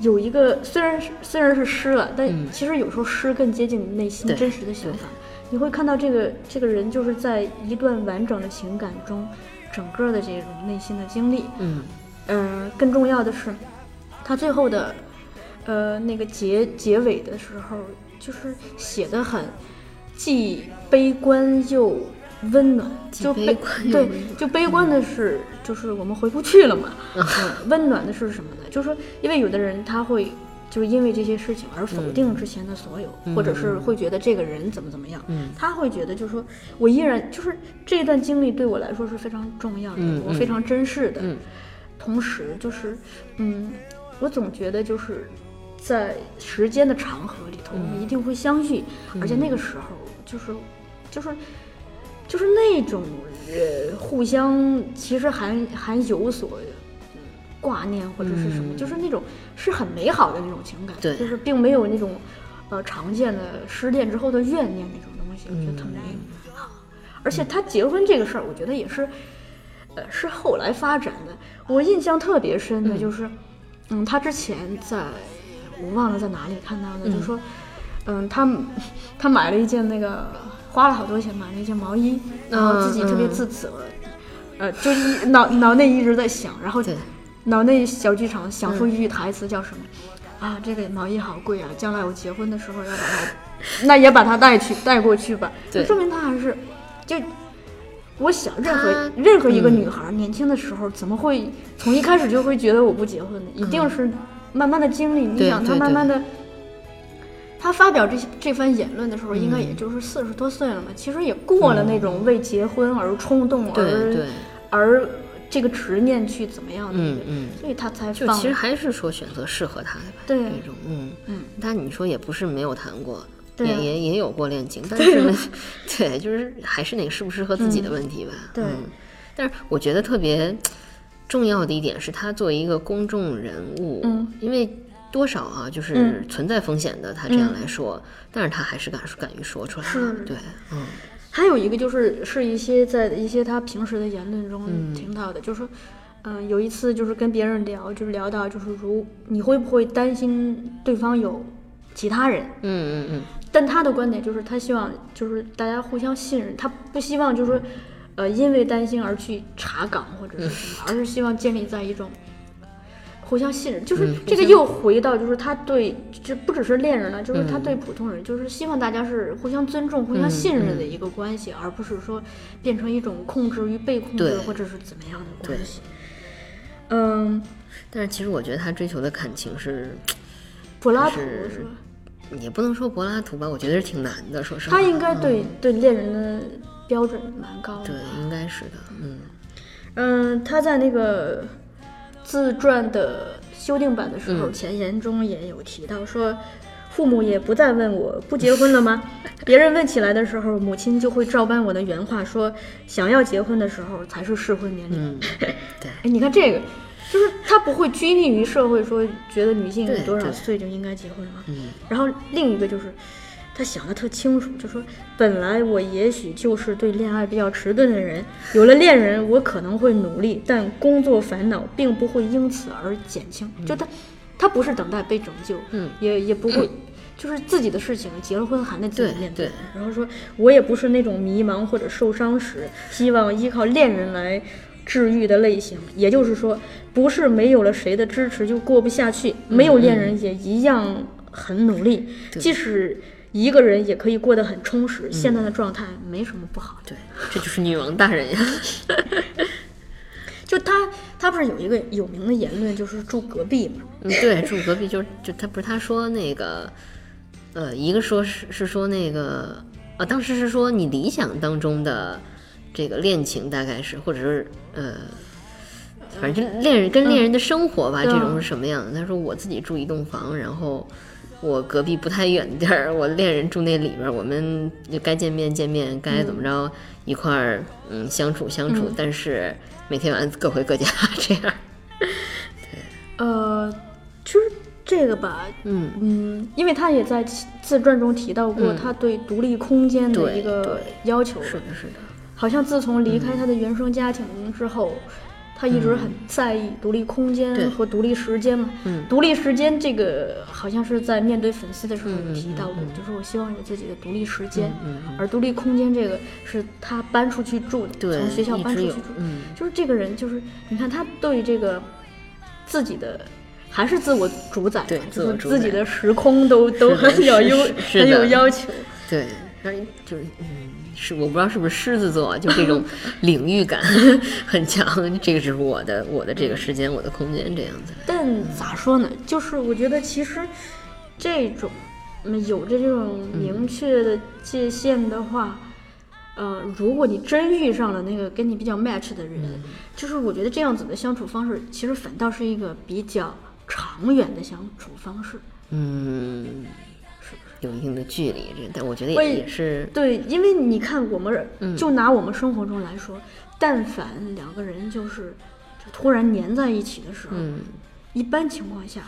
有一个虽然是虽然是诗了，但嗯。其实有时候诗更接近你内心真实的想法。你会看到这个这个人就是在一段完整的情感中，整个的这种内心的经历。嗯呃，更重要的是，他最后的呃那个结结尾的时候，就是写的很既悲观又温暖，就悲对，就悲观的是就是我们回不去了嘛，嗯，温暖的是什么呢？就是说，因为有的人他会。就是因为这些事情而否定之前的所有，或者是会觉得这个人怎么怎么样，嗯。他会觉得就是说我依然就是这段经历对我来说是非常重要的，我非常珍视的，嗯。同时就是，嗯，我总觉得就是在时间的长河里头，我们一定会相遇，而且那个时候就是，就是，就是那种呃，互相其实还还有所挂念或者是什么，嗯。就是那种是很美好的那种情感，对。就是并没有那种呃常见的失恋之后的怨念那种东西，我觉得特美好。而且他结婚这个事儿，我觉得也是，呃，是后来发展的。我印象特别深的就是，嗯，他之前在我忘了在哪里看到的，就说，嗯，他他买了一件那个花了好多钱买了一件毛衣，然后自己特别嗯。自责，呃，就一脑脑内一直在想，然后对脑内小剧场想出一句台词叫什么？啊，这个毛衣好贵啊！将来我结婚的时候要把它，那也把它带去带过去吧。对就说明他还是，就我想任何任何一个嗯女孩、年轻的时候怎么会从一开始就会觉得我不结婚呢？一定是慢慢的经历。你想，她对对慢慢的，她发表这些这番言论的时候，应该嗯也就是四十多岁了嘛。其实也过了那种为结婚而冲动对而对，而这个执念去怎么样的，嗯嗯。所以他才放就其实还是说选择适合他的吧，对这种，嗯嗯，但你说也不是没有谈过，也也也有过恋情，但是呢，对，就是还是那个适不适合自己的问题吧，对嗯，但是我觉得特别重要的一点是他作为一个公众人物，嗯，因为多少啊，就是嗯存在风险的，他这样来说，但是他还是敢敢于说出来，是对，嗯还有一个就是是一些在一些他平时的言论中嗯听到的，就是说，嗯、有一次就是跟别人聊，就是聊到就是如你会不会担心对方有其他人？嗯嗯嗯但他的观点就是他希望就是大家互相信任，他不希望就是说，呃，因为担心而去查岗或者是什么，而是希望建立在一种。互相信任，就是嗯这个又回到，就是他对，这不只是恋人了，就是他嗯对普通人，就是希望大家是互相尊重、互相信任的一个关系，而不是说变成一种控制与被控制或者是怎么样的关系。嗯，但是其实我觉得他追求的感情是，柏拉图是是吧？也不能说柏拉图吧，我觉得是挺难的，说实话，他应该对对恋人的标准蛮高的。对，应该是的，嗯嗯，他在那个自传的修订版的时候，嗯前言中也有提到说，父母也不再问我不结婚了吗？别人问起来的时候，母亲就会照搬我的原话说，想要结婚的时候才是适婚年龄。嗯，对。哎，你看这个，就是他不会拘泥于社会说觉得女性多少岁就应该结婚了。嗯然后另一个就是，他他想的特清楚，就说本来我也许就是对恋爱比较迟钝的人，有了恋人，我可能会努力，但工作烦恼并不会因此而减轻。就他，他不是等待被拯救，嗯，也也不会。就是自己的事情，结了婚还得自己面对对。然后说，我也不是那种迷茫或者受伤时希望依靠恋人来治愈的类型。也就是说，不是没有了谁的支持就过不下去，没有恋人也一样很努力。即使一个人也可以过得很充实，现在的状态没什么不好。对，这就是女王大人呀。就他，他不是有一个有名的言论，就是住隔壁嘛。嗯，对，住隔壁就就他不是他说那个，呃，一个说是是说那个，啊，当时是说你理想当中的这个恋情大概是，或者是呃，反正就恋人跟恋人的生活吧，这种是什么样的？他说我自己住一栋房，然后我隔壁不太远的地儿，我恋人住那里边儿，我们就该见面见面，该怎么着一块儿嗯相处相处，但是每天晚上各回各家 这样。呃，其实这个吧，嗯嗯，因为他也在自传中提到过嗯他对独立空间的一个要求。是的，是的。好像自从离开他的原生家庭之后，他一直很在意独立空间和独立时间嘛。嗯独立时间这个好像是在面对粉丝的时候嗯嗯提到过，就是我希望有自己的独立时间，嗯嗯而独立空间这个是他搬出去住的，对从学校搬出去住。嗯就是这个人，就是你看他对这个自己的。还是自我主宰嘛，对就是自己的时空都都 很有要很有要求。对，让人就是嗯，是我不知道是不是狮子座啊，就这种 领域感 很强。这个就是我的我的这个时间，我的空间这样子。但咋说呢？就是我觉得其实这种嗯有着这种明确的界限的话，呃，如果你真遇上了那个跟你比较 match 的人，就是我觉得这样子的相处方式，其实反倒是一个比较长远的相处方式。嗯，有一定的距离，这但我觉得也也是对，因为你看，我们嗯就拿我们生活中来说，但凡两个人就是就突然粘在一起的时候，嗯一般情况下，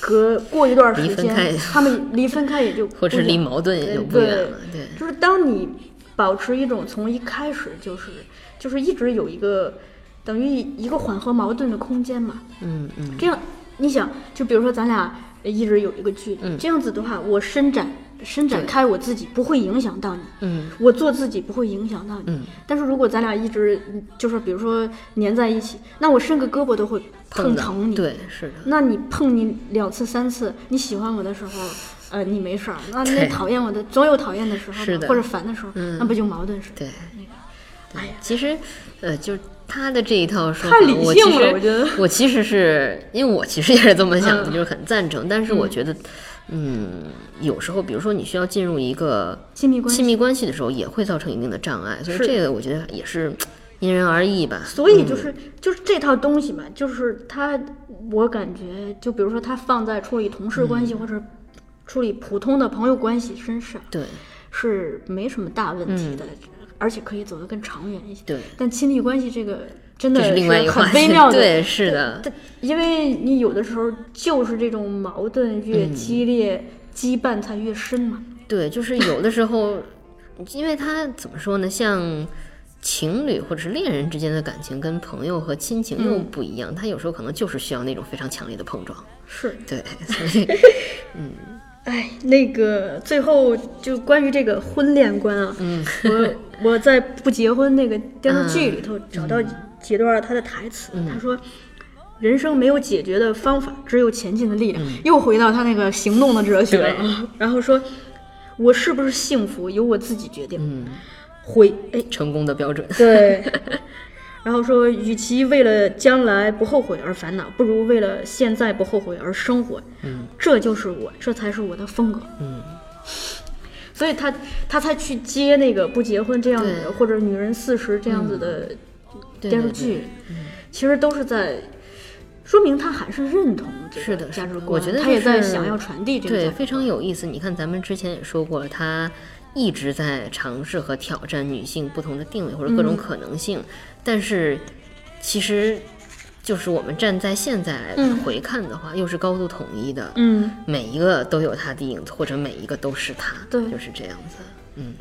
隔过一段时间他们离分开也就 或者离矛盾也呃就不远对了。对，就是当你保持一种从一开始就是就是一直有一个等于一个缓和矛盾的空间嘛，嗯嗯这样你想，就比如说咱俩一直有一个距离，嗯。这样子的话，我伸展伸展开我自己，不会影响到你。嗯。我做自己不会影响到你，嗯。但是如果咱俩一直嗯就是比如说粘在一起，那我伸个胳膊都会碰疼你。对，是的。那你碰你两次三次，你喜欢我的时候，呃，你没事儿；那对。那讨厌我的，总有讨厌的时候或者烦的时候，嗯。那不就矛盾是？对，哎呀，其实，呃，就是他的这一套说法，太理我其实性了我觉得。我其实是因为我其实也是这么想的，嗯。就是很赞成。但是我觉得，嗯，有时候比如说你需要进入一个亲密关系亲密关系的时候，也会造成一定的障碍，所以这个我觉得也是因人而异吧。所以就是、就是这套东西嘛，就是它，我感觉就比如说它放在处理同事关嗯。系、或者处理普通的朋友关系身上，对。是没什么大问题的，而且可以走得更长远一些。嗯对，但亲密关系这个真的是另外一个。很微妙的，对，是的，它因为你有的时候就是这种矛盾越嗯激烈，羁绊才越深嘛。对，就是有的时候，因为他怎么说呢，像情侣或者是恋人之间的感情，跟朋友和亲情又不一样，他有时候可能就是需要那种非常强烈的碰撞。是，对，所以哎，那个最后就关于这个婚恋观啊，嗯我 我在不结婚那个电视剧里头找到几段他的台词，嗯他说。人生没有解决的方法，只有前进的力嗯量。又回到他那个行动的哲学了啊。然后说，我是不是幸福由我自己决定。嗯，回哎，成功的标准。对。然后说，与其为了将来不后悔而烦恼，不如为了现在不后悔而生活。嗯，这就是我，这才是我的风格。嗯，所以他他才去接那个不结婚这样对。的，或者女人四十这样子的电视剧。嗯，其实都是在说明他还是认同这是的，是的。个价值观，我觉得他也在想要传递这个对，非常有意思。你看，咱们之前也说过了，他一直在尝试和挑战女性不同的定位或者各种嗯。可能性，但是其实就是我们站在现在回看的话，又是高度统一的，嗯，每一个都有他的影子，或者每一个都是他，对就是这样子。嗯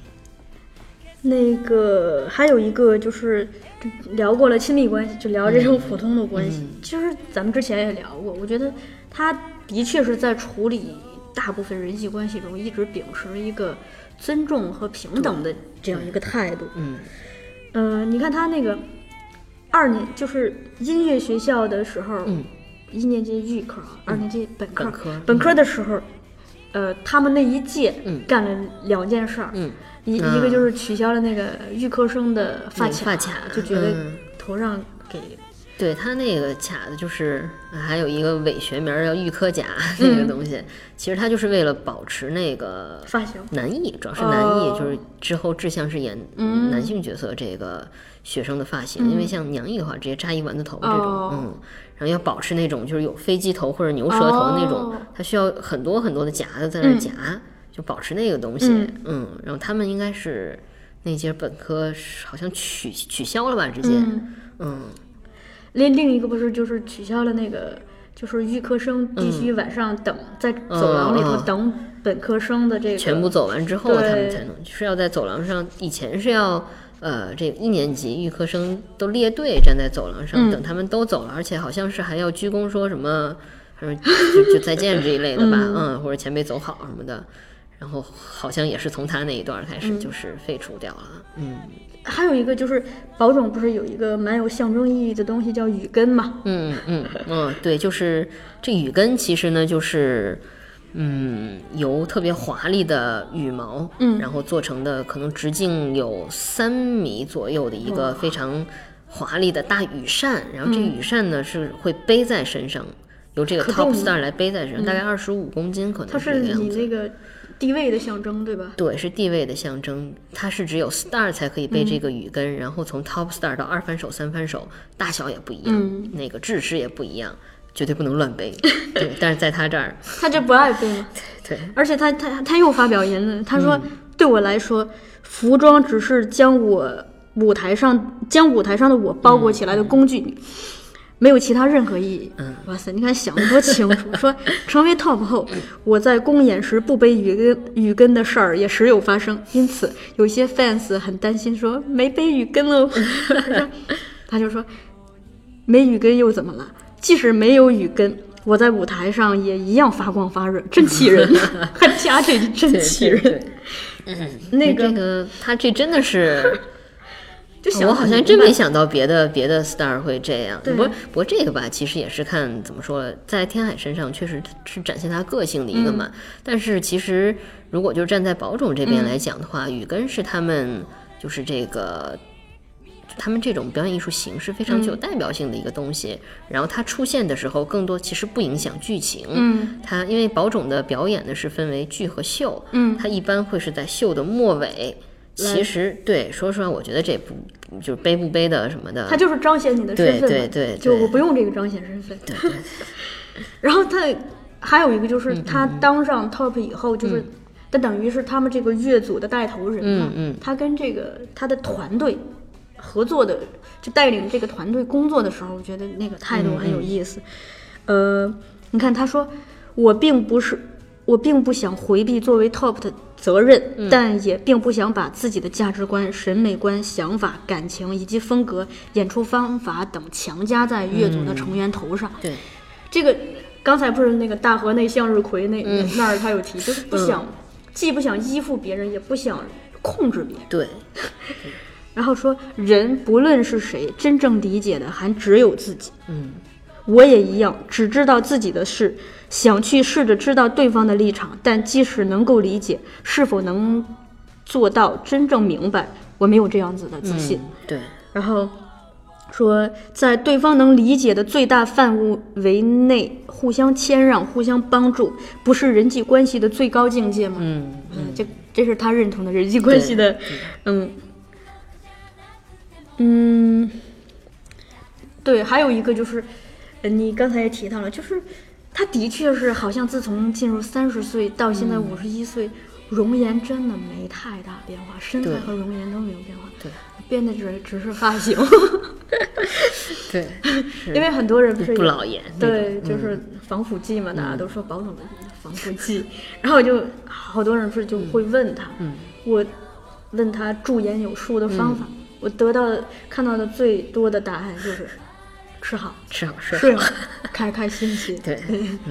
那个还有一个就是就聊过了亲密关系，就聊这种普通的关系。其实咱们之前也聊过，我觉得他的确是在处理大部分人际关系中一直秉持一个尊重和平等的这样一个态度。嗯嗯、你看他那个二年就是音乐学校的时候，嗯一年级预科，二年级本科，本科本科的时候，呃，他们那一届嗯干了两件事儿，嗯，一、啊一个就是取消了那个预科生的发卡就觉得嗯头上给对他那个卡的就是还有一个伪学名儿叫预科甲 那个东西，其实他就是为了保持那个发型。男艺，主要是男艺，哦。就是之后志向是演嗯。男性角色这个学生的发型，因为像娘艺的话，直接扎一丸子头这种，哦。嗯，然后要保持那种就是有飞机头或者牛舌头那种，哦。它需要很多很多的夹子在那儿夹，就保持那个东西，嗯。嗯，然后他们应该是那届本科是好像取取消了吧，直接，嗯，嗯另另一个不是就是取消了那个，就是预科生必须晚上等、在走廊里头等本科生的这个全部走完之后，他们才能是要在走廊上。以前是要呃，这一年级预科生都列队站在走廊上，嗯等他们都走了，而且好像是还要鞠躬说什么，说就就再见这一类的吧，嗯或者前辈走好什么的。然后好像也是从他那一段开始就是废除掉了，嗯还有一个就是宝总不是有一个蛮有象征意义的东西叫羽根嘛？嗯嗯嗯，对，就是这羽根其实呢就是。嗯，由特别华丽的羽毛，嗯然后做成的，可能直径有三米左右的一个非常华丽的大羽扇，然后这羽扇呢、是会背在身上，由这个 top star 来背在身上，大概二十五公斤，可能它是这个样子。以那个地位的象征，对吧？对，是地位的象征，它是只有 star 才可以背这个语根，然后从 top star 到二翻手、三翻手，大小也不一样，嗯那个制式也不一样，绝对不能乱背。对，但是在他这儿，他就不爱背嘛。对，而且他他他又发表言论，他说、嗯对我来说，服装只是将我舞台上将舞台上的我包裹起来的工具。没有其他任何意义。嗯，哇塞，你看想的多清楚。说成为 top 后，我在公演时不背雨根雨跟的事儿也时有发生，因此有些 fans 很担心，说没背雨跟哦。他就说没雨跟又怎么了？即使没有雨跟，我在舞台上也一样发光发热，真气人！还加这句真气人。那个他这真的是。就想我好像真没想到别的别的 star 会这样。对不过不过这个吧，其实也是看怎么说，在天海身上确实是展现他个性的一个嘛。嗯但是其实如果就站在宝冢这边来讲的话，羽根是他们就是这个。他们这种表演艺术形式非常具有代表性的一个东西，然后它出现的时候，更多其实不影响剧情。嗯，它因为宝冢的表演呢是分为剧和秀，嗯它一般会是在秀的末尾。其实对，说实话，我觉得这不就是背不背的什么的，他就是彰显你的身份嘛，对对对对。就我不用这个彰显身份。对对。然后他还有一个就是他当上 top 以后，就是他等于是他们这个乐组的带头人嘛，嗯嗯。他跟这个他的团队合作的，就带领这个团队工作的时候，我觉得那个态度很有意思。呃，你看他说，我并不是。我并不想回避作为 top 的责任，但也并不想把自己的价值观、审美观、想法、感情以及风格、演出方法等强加在乐组的成员头上。对，这个刚才不是那个大河内向日葵那、那儿他有提，就是不想、既不想依附别人，也不想控制别人。对，然后说，人不论是谁，真正理解的还只有自己。嗯，我也一样，只知道自己的事，想去试着知道对方的立场，但即使能够理解，是否能做到真正明白，我没有这样子的自信。嗯对，然后说，在对方能理解的最大范围内，互相谦让、互相帮助，不是人际关系的最高境界吗？嗯嗯，这这是他认同的人际关系的，嗯。嗯，对，还有一个就是，呃你刚才也提到了，就是他的确是好像自从进入三十岁到现在五十一岁，容颜真的没太大变化，身材和容颜都没有变化，对，变的只只是发型。对，因为很多人不是不老颜对，就是防腐剂嘛，大家都说保总的防腐剂，然后就好多人不是就会问他，嗯。我问他驻颜有术的方法，我得到的看到的最多的答案就是吃好、吃好 睡睡好好，开开心心。对，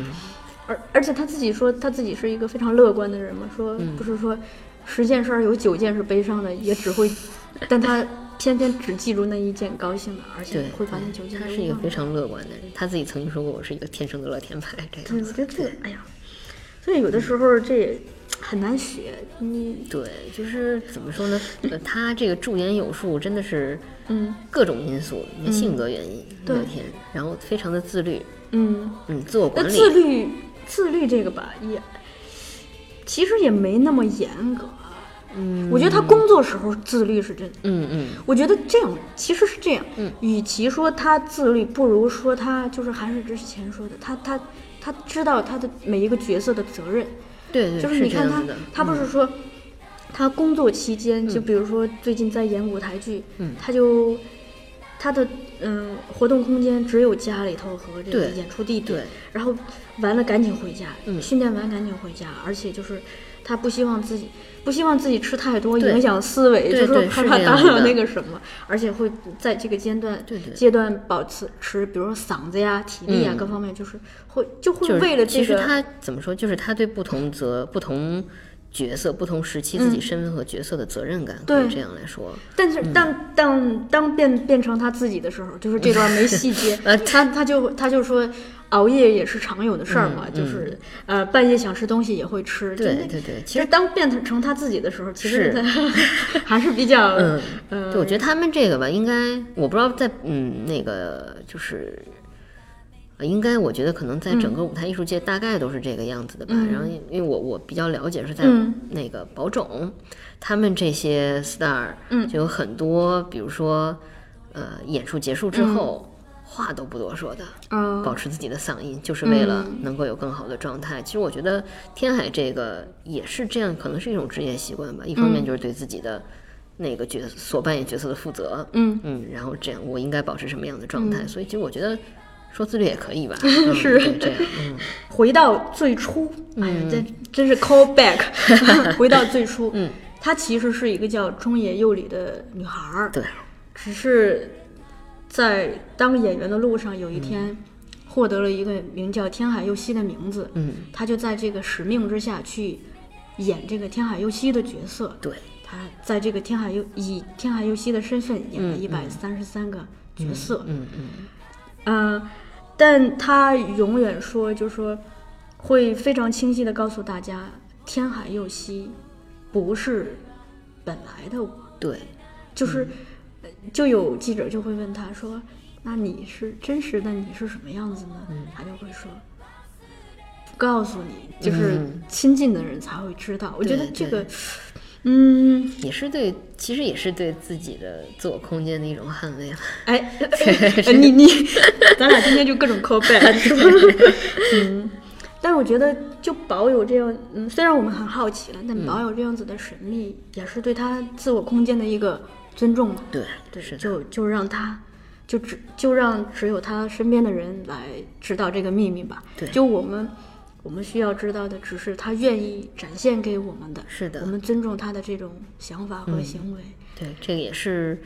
而而且他自己说他自己是一个非常乐观的人嘛，说嗯。不是说十件事儿有九件是悲伤的，也只会，但他偏偏只记住那一件高兴的，而且，会把那九件他是一个非常乐观的人，他自己曾经说过我是一个天生的乐天派这对。我觉得这个，哎呀，所以有的时候这也很难学。你，对，就是怎么说呢？呃，他这个驻颜有术真的是嗯各种因素，性格原因，对，然后非常的自律，嗯，嗯，自我管理，自律，自律这个吧，也其实也没那么严格。嗯，我觉得他工作时候自律是真的。嗯嗯，我觉得这样其实是这样，嗯，与其说他自律，不如说他就是还是之前说的，他他他知道他的每一个角色的责任，对对，就是你看他他不是说他工作期间，就比如说最近在演舞台剧，他就他的嗯活动空间只有家里头和这个演出地点，然后完了赶紧回家，嗯。训练完赶紧回家，而且就是他不希望自己不希望自己吃太多，影响思维，就是说害怕打扰那个什么，而且会在这个阶段对对。阶段保持吃，比如说嗓子呀、体力呀、嗯。各方面，就是会就会为了这个。其实他怎么说，就是他对不同责、不同角色、不同时期自己身份和角色的责任感，可对。以这样来说。但是当当当变变成他自己的时候，就是这段没细节，呃他他就他就说熬夜也是常有的事儿嘛，就是呃半夜想吃东西也会吃，对对对，其实当变成他自己的时候，其实是。还是比较嗯，呃，对，我觉得他们这个吧，应该我不知道在嗯那个就是。呃应该，我觉得可能在整个舞台艺术界大概都是这个样子的吧。然后，因因为我我比较了解是在嗯。那个宝冢，他们这些 star，嗯，就有很多，比如说，呃，演出结束之后，话都不多说的，嗯保持自己的嗓音，就是为了能够有更好的状态。其实我觉得天海这个也是这样，可能是一种职业习惯吧。一方面就是对自己的那个角所扮演角色的负责，嗯。嗯，然后这样我应该保持什么样的状态。所以其实我觉得说自律也可以吧，嗯是。这样，嗯，回到最初，哎呀，这真是 call back，回到最初，嗯，她其实是一个叫中野佑里的女孩儿，对，只是在当演员的路上，有一天获得了一个名叫天海佑希的名字，嗯，他就在这个使命之下去演这个天海佑希的角色，对，他在这个天海佑以天海佑希的身份演了一百三十三个角色，嗯嗯，嗯，但他永远说，就是说，会非常清晰的告诉大家，天海佑希不是本来的我，对，就是，呃就有记者就会问他说，那你是真实的你是什么样子呢？他就会说。不告诉你，就是嗯亲近的人才会知道。我觉得这个，嗯，也是对，其实也是对自己的自我空间的一种捍卫了。哎，呃你你，咱俩今天就各种 call back，是吧？嗯，但我觉得就保有这样，嗯，虽然我们很好奇了，但保有这样子的神秘，也是对他自我空间的一个尊重嘛。对，对，是，就就让他，就只就让只有他身边的人来知道这个秘密吧。对就我们我们需要知道的，只是他愿意展现给我们的。是的我们尊重他的这种想法和行为。对，这个也是，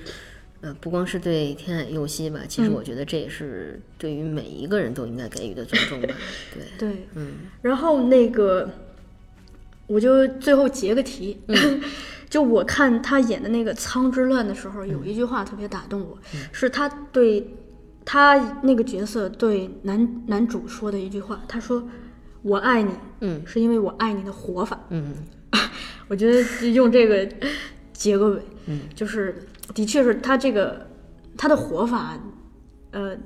呃，不光是对天海佑希吧，其实我觉得这也是对于每一个人都应该给予的尊重吧。对，对，嗯，然后那个，我就最后结个题，就我看他演的那个《苍之乱》的时候，有一句话特别打动我，是他对他那个角色对男男主说的一句话，他说：“我爱你，嗯是因为我爱你的活法。”嗯，我觉得用这个结个尾，嗯，就是的确是他这个他的活法，呃，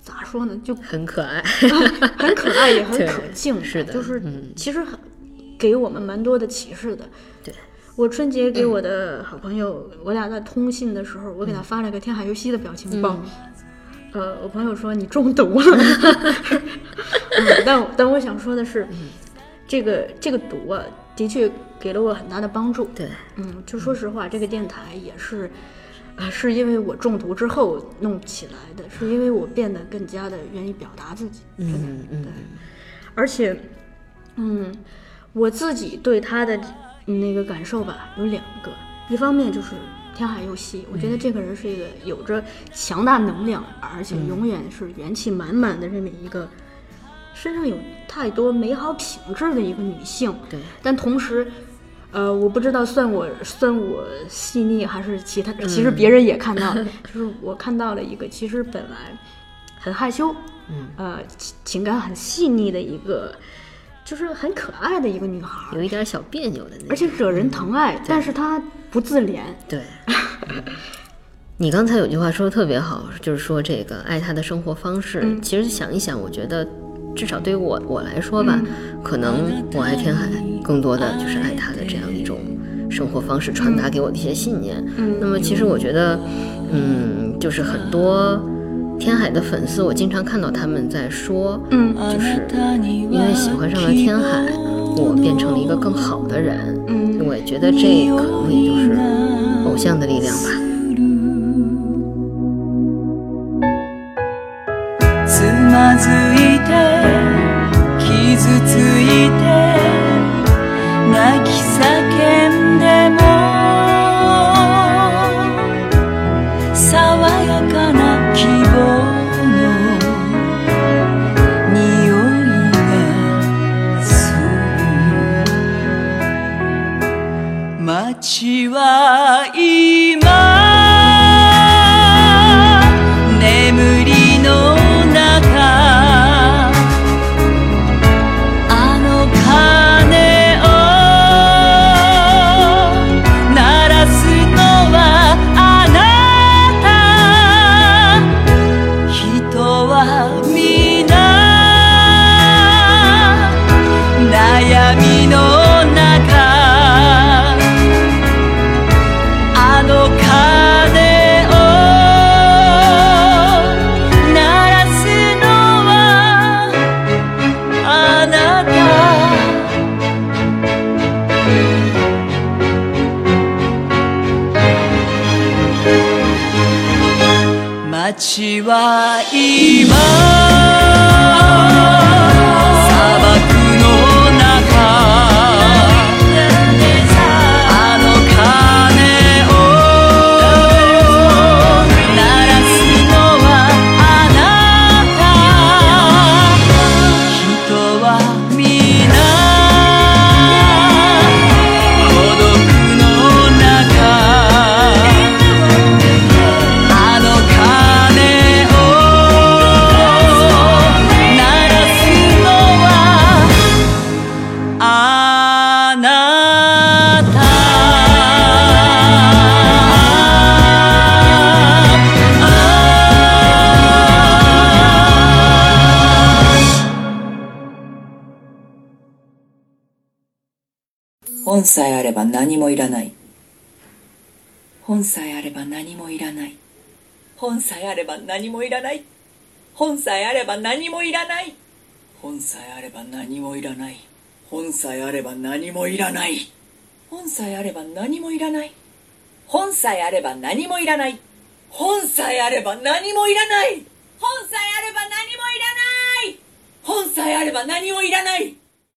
咋说呢，就很可爱。很可爱，也很 可敬，是的就是嗯其实很给我们蛮多的启示的。对，我春节给我的好朋友，我俩在通信的时候，我给他发了个天海游戏的表情包。呃，我朋友说你中毒了，嗯但但我想说的是，这个这个毒啊，的确给了我很大的帮助。对，嗯，就说实话，这个电台也是，啊，是因为我中毒之后弄起来的，是因为我变得更加的愿意表达自己。嗯嗯对，而且，嗯，我自己对他的那个感受吧，有两个，一方面就是天海佑希，我觉得这个人是一个有着强大能量，而且永远是元气满满的这么一个，身上有太多美好品质的一个女性。对，但同时。呃，我不知道算我算我细腻还是其他，其实别人也看到了，就是我看到了一个其实本来很害羞，嗯，呃，情情感很细腻的一个，就是很可爱的一个女孩儿，有一点小别扭的那种。而且惹人疼爱，但是她不自怜。对，你刚才有句话说的特别好，就是说这个爱她的生活方式。嗯其实想一想，我觉得至少对于我我来说吧，可能我爱天海更多的就是爱她的这样一种生活方式，传达给我的一些信念。嗯那么其实我觉得，嗯，就是很多天海的粉丝，我经常看到他们在说，嗯就是因为喜欢上了天海，我变成了一个更好的人。嗯我也觉得这可能也就是偶像的力量吧。つまずいて傷ついて 本さえあれば何もいらない。本さえあれば何もいらない。本さえあれば何もいらない。本さえあれば何もいらない。本さえあれば何もいらない。本さえあれば何もいらない。本さえあれば何もいらない。本さえあれば何もいらない。本さえあれば何もいらない。本さえあれば何もいらない。本さえあれば何もいらない。